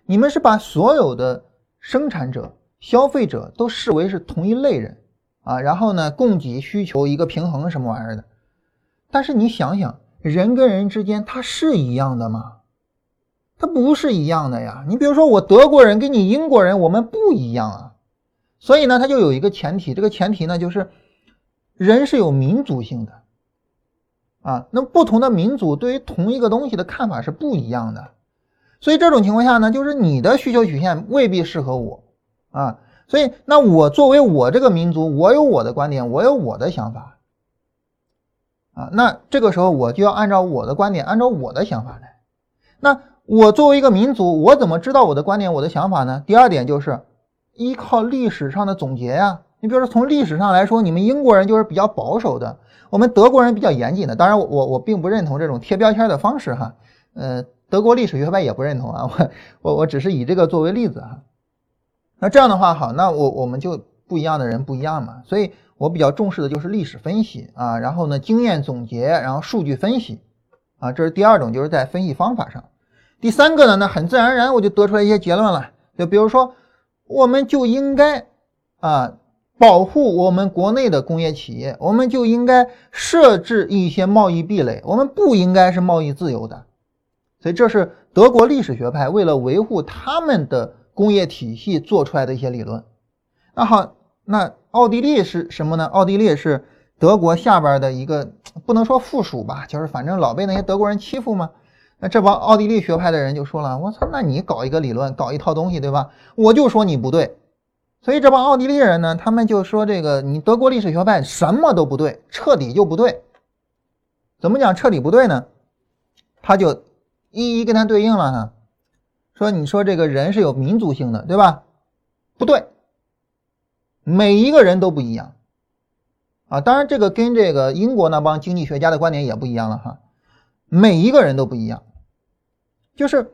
你们是把所有的生产者、消费者都视为是同一类人啊，然后呢，供给需求一个平衡什么玩意儿的。但是你想想，人跟人之间他是一样的吗？他不是一样的呀。你比如说我德国人跟你英国人，我们不一样啊。所以呢，它就有一个前提，这个前提呢就是人是有民族性的啊。那不同的民族对于同一个东西的看法是不一样的。所以这种情况下呢，就是你的需求曲线未必适合我啊。所以那我作为我这个民族，我有我的观点，我有我的想法。啊，那这个时候我就要按照我的观点，按照我的想法来。那我作为一个民族，我怎么知道我的观点、我的想法呢？第二点就是依靠历史上的总结呀。你比如说从历史上来说，你们英国人就是比较保守的，我们德国人比较严谨的。当然，我我我并不认同这种贴标签的方式哈。呃，德国历史学派也不认同啊。我我我只是以这个作为例子哈。那这样的话，好，那我我们就不一样的人不一样嘛，所以。我比较重视的就是历史分析啊，然后呢，经验总结，然后数据分析啊，这是第二种，就是在分析方法上。第三个呢，那很自然而然我就得出来一些结论了，就比如说，我们就应该啊保护我们国内的工业企业，我们就应该设置一些贸易壁垒，我们不应该是贸易自由的。所以这是德国历史学派为了维护他们的工业体系做出来的一些理论。那好。那奥地利是什么呢？奥地利是德国下边的一个，不能说附属吧，就是反正老被那些德国人欺负嘛。那这帮奥地利学派的人就说了：“我操，那你搞一个理论，搞一套东西，对吧？我就说你不对。”所以这帮奥地利人呢，他们就说这个你德国历史学派什么都不对，彻底就不对。怎么讲彻底不对呢？他就一一跟他对应了哈，说你说这个人是有民族性的，对吧？不对。每一个人都不一样啊，当然这个跟这个英国那帮经济学家的观点也不一样了哈。每一个人都不一样，就是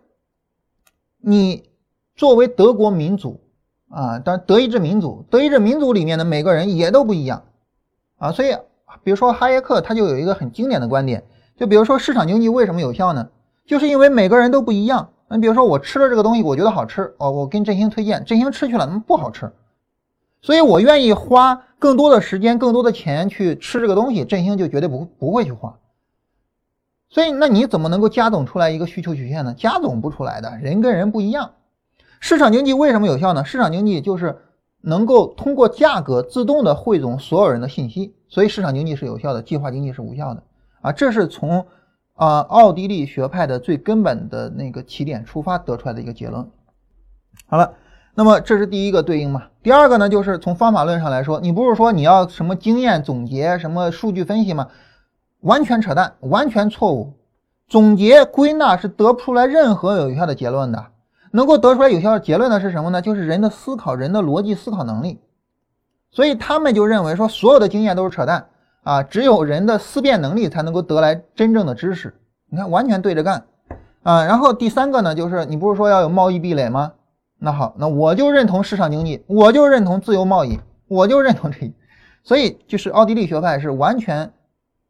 你作为德国民族啊，当然德意志民族，德意志民族里面的每个人也都不一样啊。所以，比如说哈耶克他就有一个很经典的观点，就比如说市场经济为什么有效呢？就是因为每个人都不一样。你比如说我吃了这个东西，我觉得好吃哦，我跟振兴推荐，振兴吃去了，那么不好吃。所以我愿意花更多的时间、更多的钱去吃这个东西，振兴就绝对不不会去花。所以，那你怎么能够加总出来一个需求曲线呢？加总不出来的，人跟人不一样。市场经济为什么有效呢？市场经济就是能够通过价格自动的汇总所有人的信息，所以市场经济是有效的，计划经济是无效的啊。这是从啊奥地利学派的最根本的那个起点出发得出来的一个结论。好了。那么这是第一个对应嘛？第二个呢，就是从方法论上来说，你不是说你要什么经验总结、什么数据分析吗？完全扯淡，完全错误。总结归纳是得不出来任何有效的结论的。能够得出来有效的结论的是什么呢？就是人的思考，人的逻辑思考能力。所以他们就认为说，所有的经验都是扯淡啊，只有人的思辨能力才能够得来真正的知识。你看，完全对着干啊。然后第三个呢，就是你不是说要有贸易壁垒吗？那好，那我就认同市场经济，我就认同自由贸易，我就认同这，所以就是奥地利学派是完全，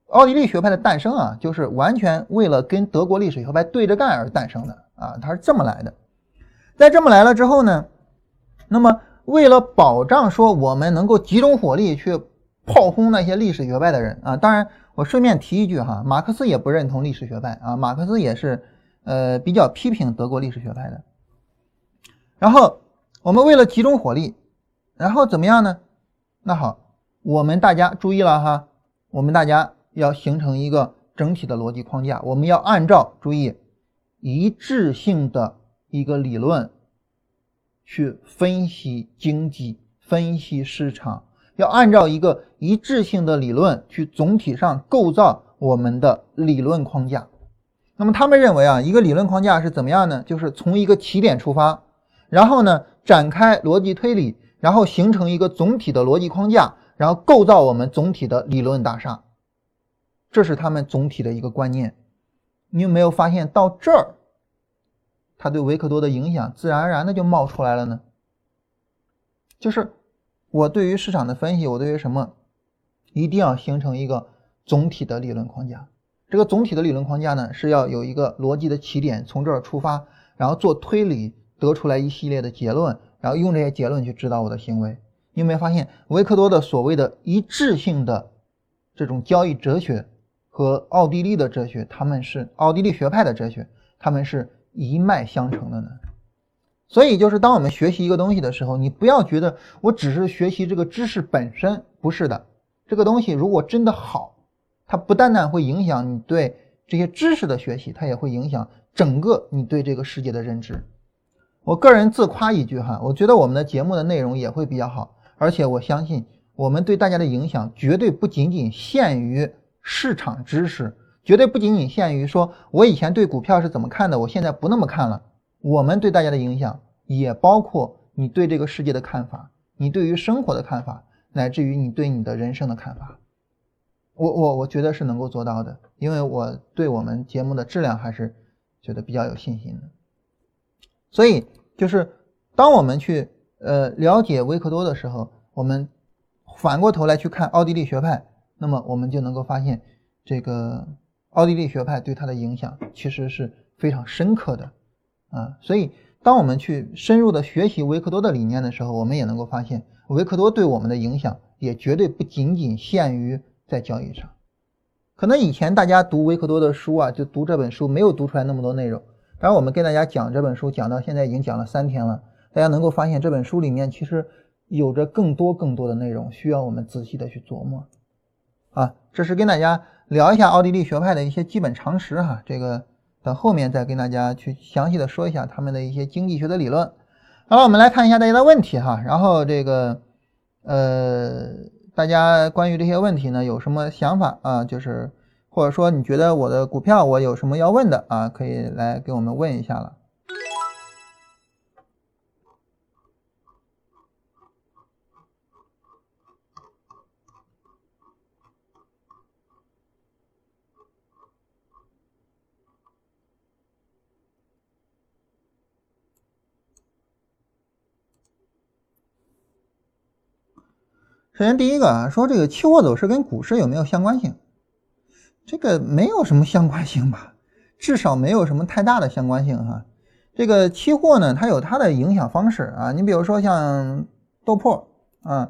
奥地利学派的诞生啊，就是完全为了跟德国历史学派对着干而诞生的啊，它是这么来的。在这么来了之后呢，那么为了保障说我们能够集中火力去炮轰那些历史学派的人啊，当然我顺便提一句哈，马克思也不认同历史学派啊，马克思也是呃比较批评德国历史学派的。然后我们为了集中火力，然后怎么样呢？那好，我们大家注意了哈，我们大家要形成一个整体的逻辑框架，我们要按照注意一致性的一个理论去分析经济、分析市场，要按照一个一致性的理论去总体上构造我们的理论框架。那么他们认为啊，一个理论框架是怎么样呢？就是从一个起点出发。然后呢，展开逻辑推理，然后形成一个总体的逻辑框架，然后构造我们总体的理论大厦。这是他们总体的一个观念。你有没有发现到这儿，他对维克多的影响自然而然的就冒出来了呢？就是我对于市场的分析，我对于什么，一定要形成一个总体的理论框架。这个总体的理论框架呢，是要有一个逻辑的起点，从这儿出发，然后做推理，得出来一系列的结论，然后用这些结论去指导我的行为。你有没有发现，维克多的所谓的一致性的这种交易哲学和奥地利的哲学，他们是奥地利学派的哲学，他们是一脉相承的呢？所以，就是当我们学习一个东西的时候，你不要觉得我只是学习这个知识本身，不是的。这个东西如果真的好，它不单单会影响你对这些知识的学习，它也会影响整个你对这个世界的认知。我个人自夸一句哈，我觉得我们的节目的内容也会比较好，而且我相信我们对大家的影响绝对不仅仅限于市场知识，绝对不仅仅限于说我以前对股票是怎么看的，我现在不那么看了。我们对大家的影响也包括你对这个世界的看法，你对于生活的看法，乃至于你对你的人生的看法。我我我觉得是能够做到的，因为我对我们节目的质量还是觉得比较有信心的。所以就是当我们去呃了解维克多的时候，我们反过头来去看奥地利学派，那么我们就能够发现这个奥地利学派对他的影响其实是非常深刻的。啊，所以当我们去深入的学习维克多的理念的时候，我们也能够发现，维克多对我们的影响也绝对不仅仅限于在交易上。可能以前大家读维克多的书啊，就读这本书没有读出来那么多内容。当然，我们跟大家讲这本书，讲到现在已经讲了三天了，大家能够发现这本书里面其实有着更多更多的内容，需要我们仔细的去琢磨。啊，这是跟大家聊一下奥地利学派的一些基本常识哈，这个。等后面再跟大家去详细的说一下他们的一些经济学的理论。好了，我们来看一下大家的问题哈。然后这个呃，大家关于这些问题呢有什么想法啊？就是或者说你觉得我的股票我有什么要问的啊？可以来给我们问一下了。首先，第一个啊，说这个期货走势跟股市有没有相关性？这个没有什么相关性吧，至少没有什么太大的相关性哈。这个期货呢，它有它的影响方式啊。你比如说像豆粕啊，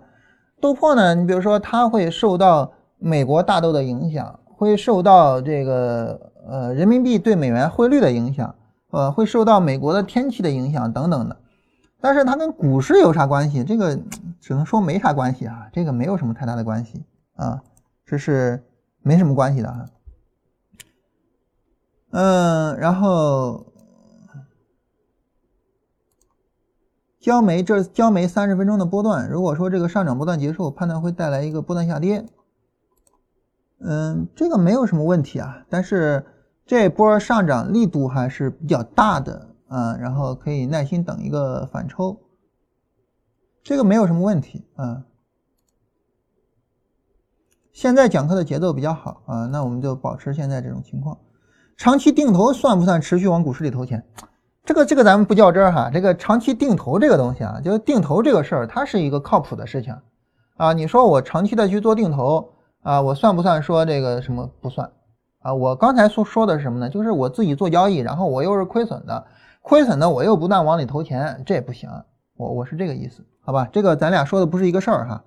豆粕呢，你比如说它会受到美国大豆的影响，会受到这个呃人民币对美元汇率的影响，呃，会受到美国的天气的影响等等的。但是它跟股市有啥关系？这个只能说没啥关系啊，这个没有什么太大的关系啊，这是没什么关系的啊。嗯，然后焦煤这焦煤三十分钟的波段，如果说这个上涨波段结束，判断会带来一个波段下跌。嗯，这个没有什么问题啊，但是这波上涨力度还是比较大的。啊，然后可以耐心等一个反抽，这个没有什么问题啊。现在讲课的节奏比较好啊，那我们就保持现在这种情况。长期定投算不算持续往股市里投钱？这个这个咱们不较真儿哈。这个长期定投这个东西啊，就是定投这个事儿，它是一个靠谱的事情啊。你说我长期的去做定投啊，我算不算说这个什么不算啊？我刚才所说的是什么呢？就是我自己做交易，然后我又是亏损的。亏损的我又不断往里投钱，这也不行。我我是这个意思，好吧？这个咱俩说的不是一个事儿哈。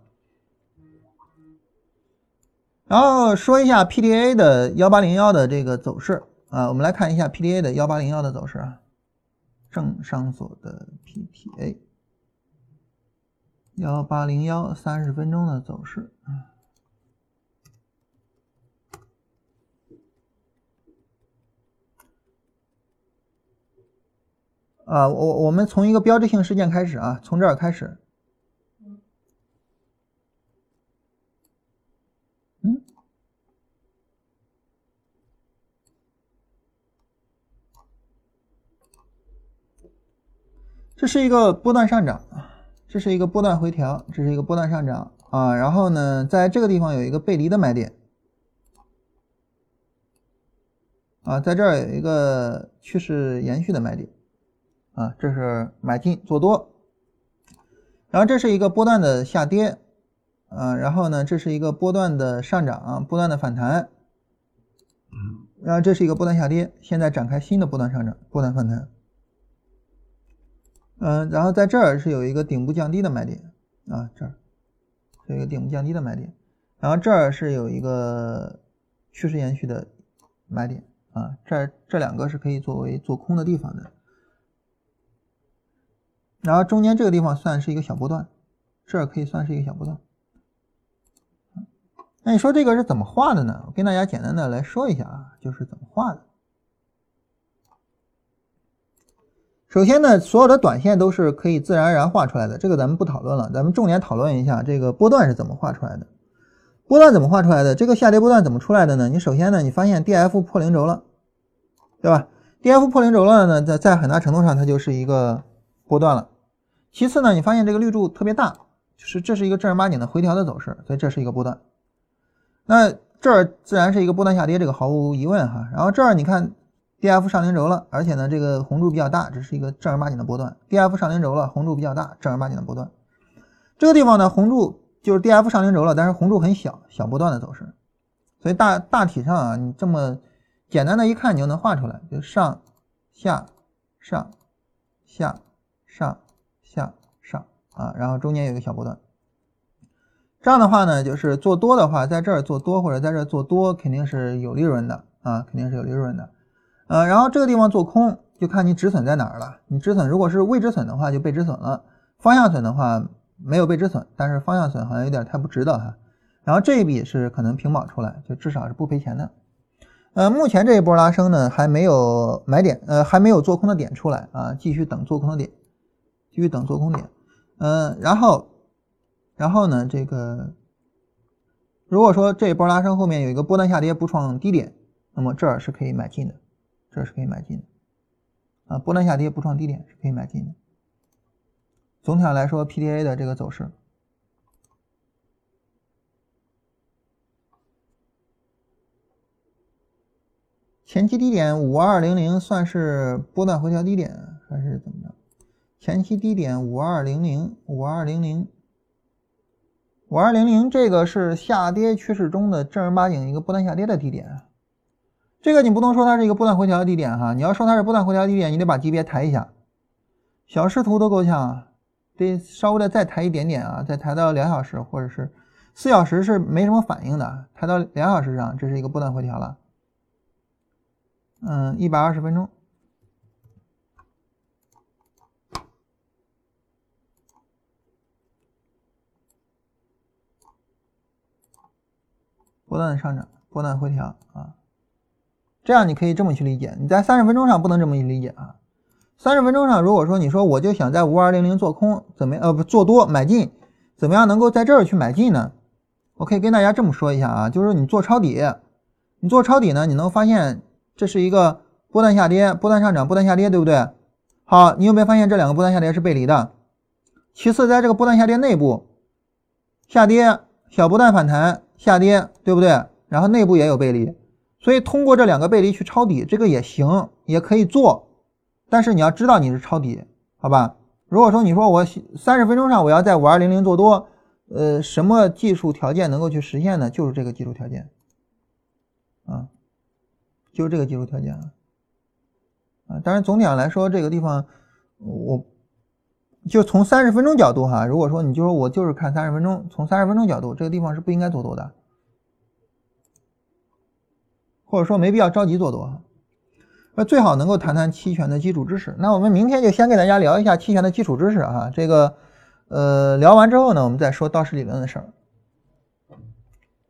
然后说一下 PDA 的幺八零幺的这个走势啊，我们来看一下 PDA 的幺八零幺的走势啊，正商所的 PTA 幺八零幺三十分钟的走势啊。啊，我我们从一个标志性事件开始啊，从这儿开始。嗯，这是一个波段上涨，这是一个波段回调，这是一个波段上涨啊。然后呢，在这个地方有一个背离的买点，啊，在这儿有一个趋势延续的买点。啊，这是买进做多，然后这是一个波段的下跌，啊，然后呢，这是一个波段的上涨，波段的反弹，然后这是一个波段下跌，现在展开新的波段上涨，波段反弹。嗯，然后在这儿是有一个顶部降低的买点啊，这儿有一个顶部降低的买点，然后这儿是有一个趋势延续的买点啊，这这两个是可以作为做空的地方的，然后中间这个地方算是一个小波段，这儿可以算是一个小波段。那你说这个是怎么画的呢？我跟大家简单的来说一下啊，就是怎么画的。首先呢，所有的短线都是可以自然而然画出来的，这个咱们不讨论了，咱们重点讨论一下这个波段是怎么画出来的。波段怎么画出来的？这个下跌波段怎么出来的呢？你首先呢，你发现 D F 破零轴了，对吧？D F 破零轴了呢，在在很大程度上它就是一个波段了。其次呢，你发现这个绿柱特别大，就是这是一个正儿八经的回调的走势，所以这是一个波段。那这儿自然是一个波段下跌，这个毫无疑问哈。然后这儿你看。D F 上零轴了，而且呢，这个红柱比较大，这是一个正儿八经的波段。D F 上零轴了，红柱比较大，正儿八经的波段。这个地方呢，红柱就是 D F 上零轴了，但是红柱很小，小波段的走势。所以大大体上啊，你这么简单的一看，你就能画出来，就上下上下上下上啊，然后中间有一个小波段。这样的话呢，就是做多的话，在这儿做多或者在这儿做多，肯定是有利润的啊，肯定是有利润的。呃，然后这个地方做空，就看你止损在哪儿了。你止损如果是未止损的话，就被止损了；方向损的话，没有被止损，但是方向损好像有点太不值得哈。然后这一笔是可能平保出来，就至少是不赔钱的。呃，目前这一波拉升呢，还没有买点，呃，还没有做空的点出来啊，继续等做空的点，继续等做空点。嗯，然后，然后呢，这个如果说这一波拉升后面有一个波段下跌不创低点，那么这儿是可以买进的。这是可以买进的，啊，波段下跌不创低点是可以买进的。总体上来说，PDA 的这个走势，前期低点五二零零算是波段回调低点还是怎么？前期低点五二零零五二零零五二零零，这个是下跌趋势中的正儿八经一个波段下跌的低点。这个你不能说它是一个波段回调的低点哈，你要说它是波段回调低点，你得把级别抬一下，小时图都够呛啊，得稍微的再抬一点点啊，再抬到两小时或者是四小时是没什么反应的，抬到两小时上，这是一个波段回调了。嗯，一百二十分钟，波段上涨，波段回调啊。这样你可以这么去理解，你在三十分钟上不能这么去理解啊。三十分钟上，如果说你说我就想在五二零零做空，怎么呃不做多买进，怎么样能够在这儿去买进呢？我可以跟大家这么说一下啊，就是你做抄底，你做抄底呢，你能发现这是一个波段下跌、波段上涨、波段下跌，对不对？好，你有没有发现这两个波段下跌是背离的？其次，在这个波段下跌内部，下跌小波段反弹下跌，对不对？然后内部也有背离。所以通过这两个背离去抄底，这个也行，也可以做，但是你要知道你是抄底，好吧？如果说你说我三十分钟上我要在五二零零做多，呃，什么技术条件能够去实现呢？就是这个技术条件，啊，就是这个技术条件啊，啊，当然总体上来说，这个地方我就从三十分钟角度哈，如果说你就说我就是看三十分钟，从三十分钟角度，这个地方是不应该做多的。或者说没必要着急做多，那最好能够谈谈期权的基础知识。那我们明天就先给大家聊一下期权的基础知识啊。这个，呃，聊完之后呢，我们再说道氏理论的事儿。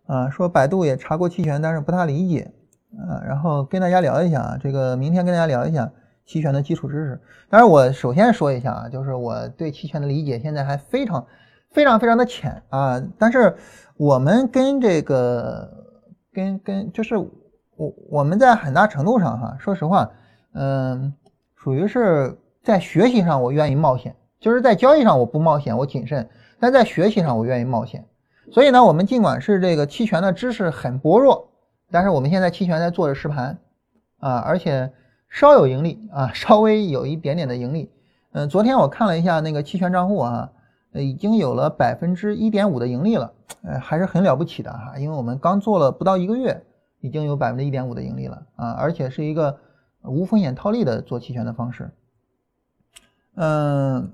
啊，说百度也查过期权，但是不太理解啊。然后跟大家聊一下啊，这个明天跟大家聊一下期权的基础知识。当然，我首先说一下啊，就是我对期权的理解现在还非常、非常、非常的浅啊。但是我们跟这个、跟跟就是。我我们在很大程度上哈，说实话，嗯，属于是在学习上我愿意冒险，就是在交易上我不冒险，我谨慎，但在学习上我愿意冒险。所以呢，我们尽管是这个期权的知识很薄弱，但是我们现在期权在做着实盘啊，而且稍有盈利啊，稍微有一点点的盈利。嗯，昨天我看了一下那个期权账户啊，已经有了百分之一点五的盈利了，呃，还是很了不起的哈。因为我们刚做了不到一个月，已经有百分之一点五的盈利了啊，而且是一个无风险套利的做期权的方式。嗯，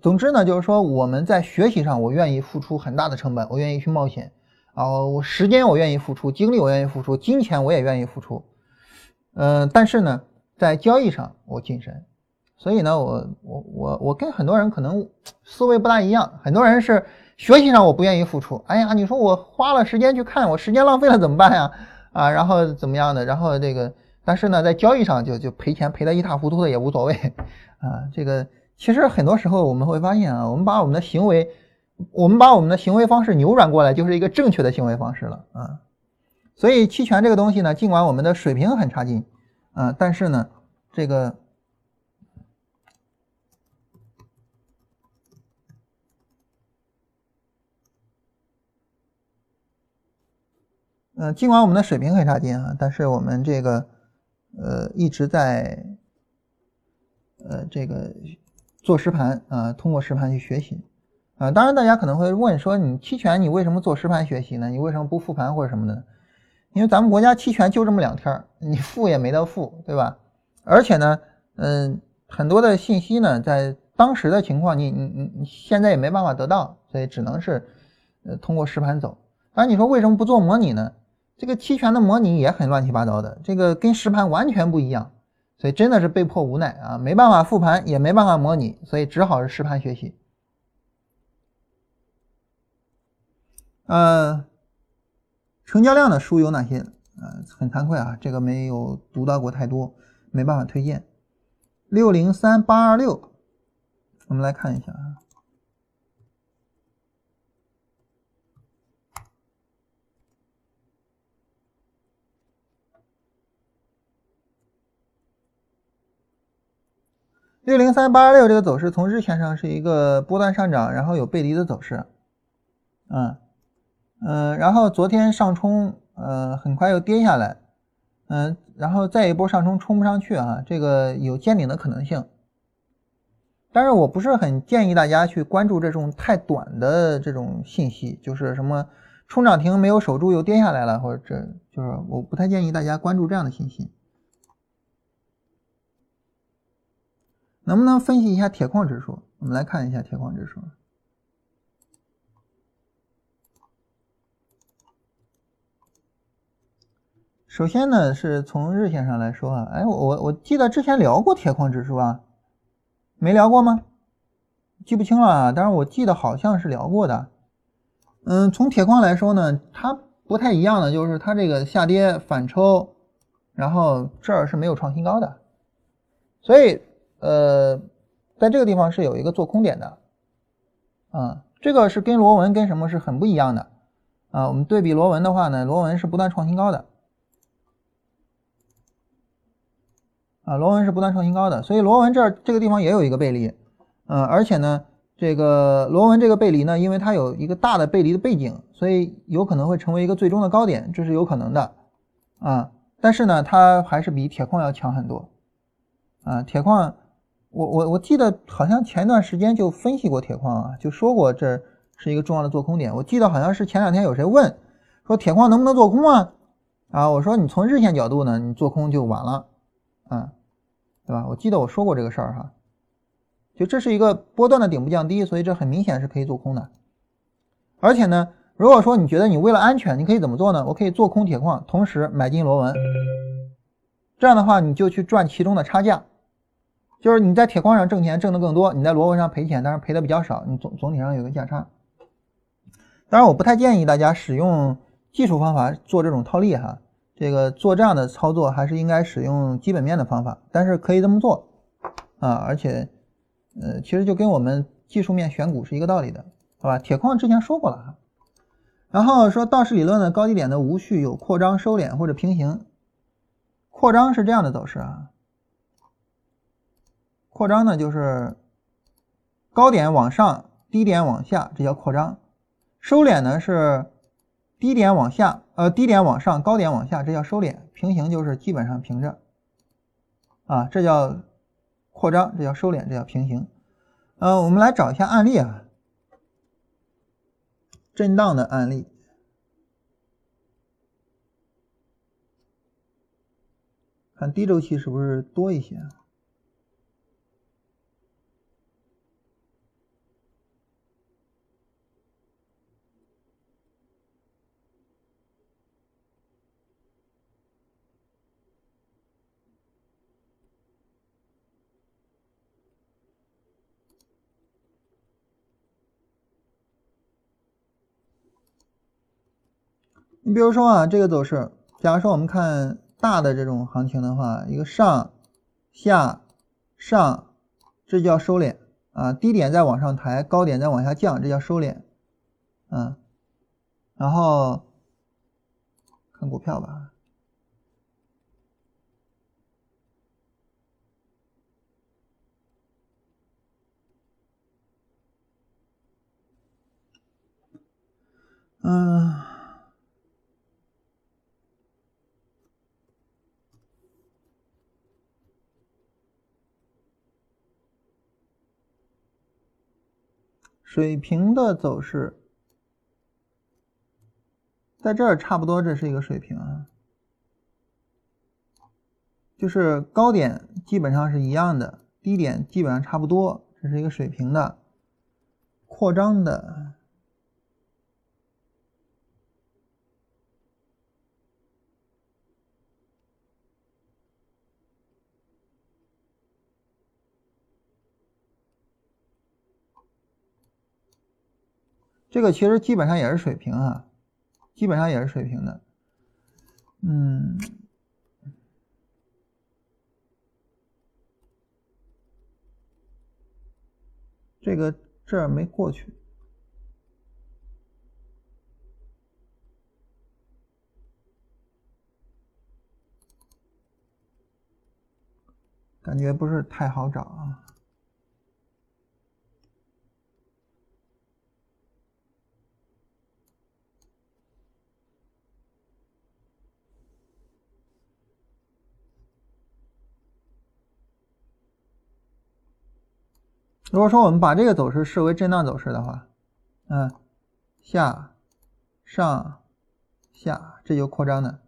总之呢，就是说我们在学习上，我愿意付出很大的成本，我愿意去冒险啊，我时间我愿意付出，精力我愿意付出，金钱我也愿意付出。嗯，但是呢，在交易上我谨慎。所以呢，我我我我跟很多人可能思维不大一样。很多人是学习上我不愿意付出，哎呀，你说我花了时间去看，我时间浪费了怎么办呀？啊，然后怎么样的？然后这个，但是呢，在交易上就就赔钱赔得一塌糊涂的也无所谓啊。这个其实很多时候我们会发现啊，我们把我们的行为，我们把我们的行为方式扭转过来，就是一个正确的行为方式了啊。所以期权这个东西呢，尽管我们的水平很差劲啊，但是呢，这个。嗯，尽管我们的水平很差劲啊，但是我们这个呃一直在呃这个做实盘啊，通过实盘去学习啊。当然，大家可能会问说，你期权你为什么做实盘学习呢？你为什么不复盘或者什么的？因为咱们国家期权就这么两天你复也没得复，对吧？而且呢，嗯，很多的信息呢，在当时的情况，你你你你现在也没办法得到，所以只能是呃通过实盘走。当然，你说为什么不做模拟呢？这个期权的模拟也很乱七八糟的，这个跟实盘完全不一样，所以真的是被迫无奈啊，没办法复盘，也没办法模拟，所以只好是实盘学习。呃，成交量的书有哪些？呃，很惭愧啊，这个没有读到过太多，没办法推荐。六零三八二六，我们来看一下啊。六零三八二六这个走势从日线上是一个波段上涨，然后有背离的走势，嗯嗯，然后昨天上冲，呃，很快又跌下来，嗯，然后再一波上冲冲不上去啊，这个有见顶的可能性，但是我不是很建议大家去关注这种太短的这种信息，就是什么冲涨停没有守住又跌下来了，或者这就是我不太建议大家关注这样的信息。能不能分析一下铁矿指数？我们来看一下铁矿指数。首先呢，是从日线上来说啊，哎，我我记得之前聊过铁矿指数啊，没聊过吗？记不清了啊，但是我记得好像是聊过的。嗯，从铁矿来说呢，它不太一样的就是它这个下跌反抽，然后这儿是没有创新高的，所以。呃，在这个地方是有一个做空点的，啊，这个是跟螺纹跟什么是很不一样的啊。我们对比螺纹的话呢，螺纹是不断创新高的，啊，螺纹是不断创新高的，所以螺纹这儿这个地方也有一个背离，嗯，而且呢，这个螺纹这个背离呢，因为它有一个大的背离的背景，所以有可能会成为一个最终的高点，这是有可能的，啊，但是呢，它还是比铁矿要强很多，啊，铁矿。我我我记得好像前段时间就分析过铁矿啊，就说过这是一个重要的做空点。我记得好像是前两天有谁问说铁矿能不能做空啊？啊，我说你从日线角度呢，你做空就晚了，啊，对吧？我记得我说过这个事儿哈，就这是一个波段的顶部降低，所以这很明显是可以做空的。而且呢，如果说你觉得你为了安全，你可以怎么做呢？我可以做空铁矿，同时买进螺纹，这样的话你就去赚其中的差价。就是你在铁矿上挣钱挣的更多，你在螺纹上赔钱，但是赔的比较少，你总总体上有个价差。当然，我不太建议大家使用技术方法做这种套利哈，这个做这样的操作还是应该使用基本面的方法，但是可以这么做啊，而且呃，其实就跟我们技术面选股是一个道理的，好吧？铁矿之前说过了哈，然后说道氏理论的高低点的无序有扩张、收敛或者平行，扩张是这样的走势啊。扩张呢，就是高点往上，低点往下，这叫扩张；收敛呢是低点往下，呃，低点往上，高点往下，这叫收敛。平行就是基本上平着，啊，这叫扩张，这叫收敛，这叫平行。呃，我们来找一下案例啊，震荡的案例，看低周期是不是多一些啊？你比如说啊，这个走势，假如说我们看大的这种行情的话，一个上下上，这叫收敛。啊，低点再往上抬，高点再往下降，这叫收敛，嗯，然后看股票吧，嗯。水平的走势，在这儿差不多，这是一个水平啊，就是高点基本上是一样的，低点基本上差不多，这是一个水平的扩张的。这个其实基本上也是水平啊，基本上也是水平的，嗯，这个这儿没过去，感觉不是太好找啊。如果说我们把这个走势视为震荡走势的话，嗯，下、上、下，这就扩张的，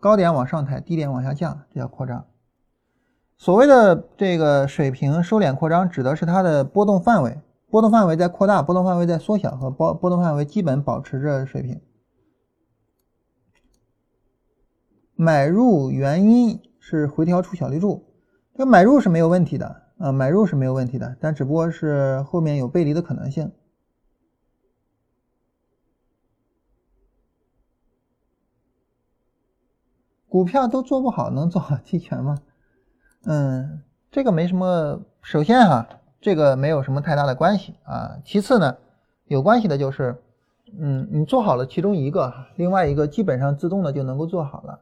高点往上抬，低点往下降，这叫扩张。所谓的这个水平收敛扩张，指的是它的波动范围，波动范围在扩大，波动范围在缩小，和波波动范围基本保持着水平。买入原因是回调出小绿柱，这买入是没有问题的。啊，买入是没有问题的，但只不过是后面有背离的可能性。股票都做不好，能做好期权吗？嗯，这个没什么。首先哈，这个没有什么太大的关系啊。其次呢，有关系的就是，嗯，你做好了其中一个，另外一个基本上自动的就能够做好了。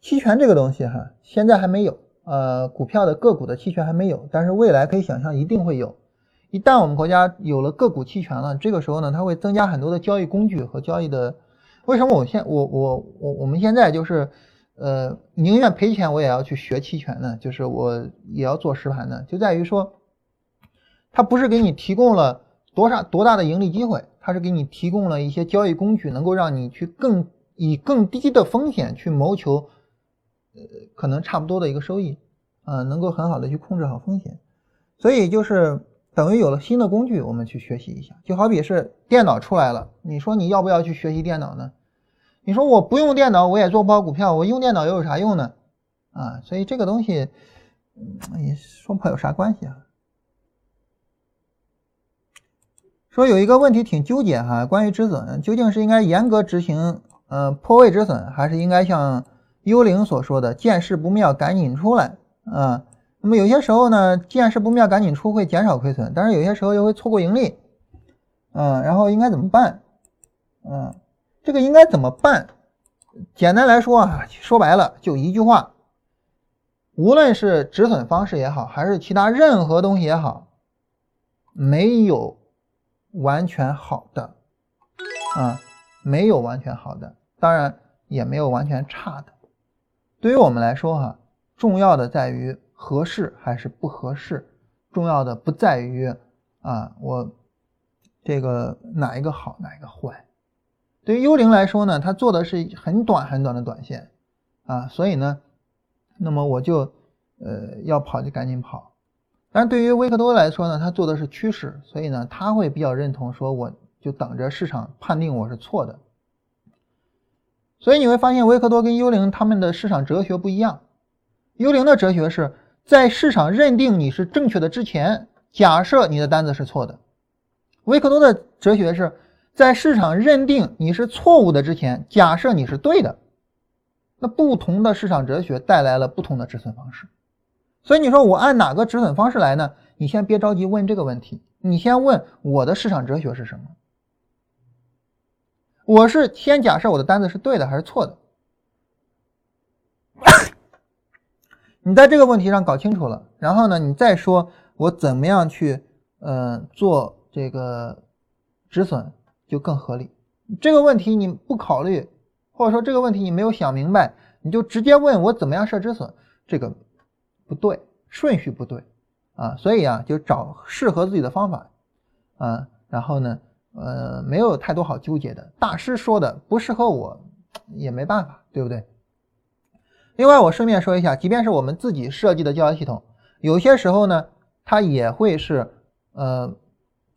期权这个东西哈，现在还没有。呃，股票的个股的期权还没有，但是未来可以想象一定会有。一旦我们国家有了个股期权了，这个时候呢，它会增加很多的交易工具和交易的。为什么我现我我我我们现在就是呃宁愿赔钱我也要去学期权呢？就是我也要做实盘呢，就在于说，它不是给你提供了多少多大的盈利机会，它是给你提供了一些交易工具，能够让你去更以更低的风险去谋求。呃，可能差不多的一个收益，啊，能够很好的去控制好风险，所以就是等于有了新的工具，我们去学习一下，就好比是电脑出来了，你说你要不要去学习电脑呢？你说我不用电脑我也做不好股票，我用电脑又有啥用呢？啊，所以这个东西，也说不好有啥关系啊。说有一个问题挺纠结哈，关于止损，究竟是应该严格执行，呃，破位止损，还是应该像？幽灵所说的“见势不妙，赶紧出来”啊，那么有些时候呢，见势不妙赶紧出会减少亏损，但是有些时候又会错过盈利，嗯，然后应该怎么办？嗯，这个应该怎么办？简单来说啊，说白了就一句话：无论是止损方式也好，还是其他任何东西也好，没有完全好的啊，没有完全好的，当然也没有完全差的。对于我们来说，哈，重要的在于合适还是不合适，重要的不在于啊，我这个哪一个好，哪一个坏？对于幽灵来说呢，它做的是很短很短的短线啊，所以呢，那么我就呃要跑就赶紧跑。但对于维克多来说呢，它做的是趋势，所以呢，他会比较认同说，我就等着市场判定我是错的。所以你会发现，维克多跟幽灵他们的市场哲学不一样。幽灵的哲学是在市场认定你是正确的之前，假设你的单子是错的；维克多的哲学是在市场认定你是错误的之前，假设你是对的。那不同的市场哲学带来了不同的止损方式。所以你说我按哪个止损方式来呢？你先别着急问这个问题，你先问我的市场哲学是什么。我是先假设我的单子是对的还是错的？你在这个问题上搞清楚了，然后呢，你再说我怎么样去，嗯，做这个止损就更合理。这个问题你不考虑，或者说这个问题你没有想明白，你就直接问我怎么样设止损，这个不对，顺序不对啊。所以啊，就找适合自己的方法啊，然后呢。呃，没有太多好纠结的。大师说的不适合我，也没办法，对不对？另外，我顺便说一下，即便是我们自己设计的交易系统，有些时候呢，它也会是，呃，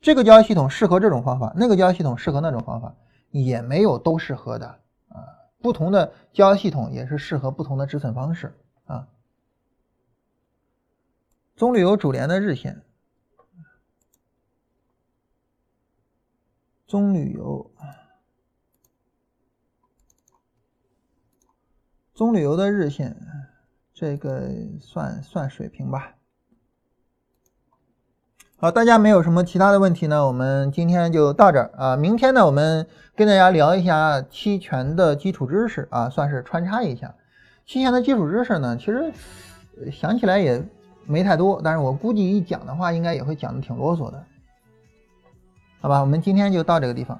这个交易系统适合这种方法，那个交易系统适合那种方法，也没有都适合的啊。不同的交易系统也是适合不同的止损方式啊。棕榈油主联的日线。棕榈油，棕榈油的日线，这个算算水平吧。好，大家没有什么其他的问题呢，我们今天就到这儿啊。明天呢，我们跟大家聊一下期权的基础知识啊，算是穿插一下。期权的基础知识呢，其实想起来也没太多，但是我估计一讲的话，应该也会讲的挺啰嗦的。好吧，我们今天就到这个地方。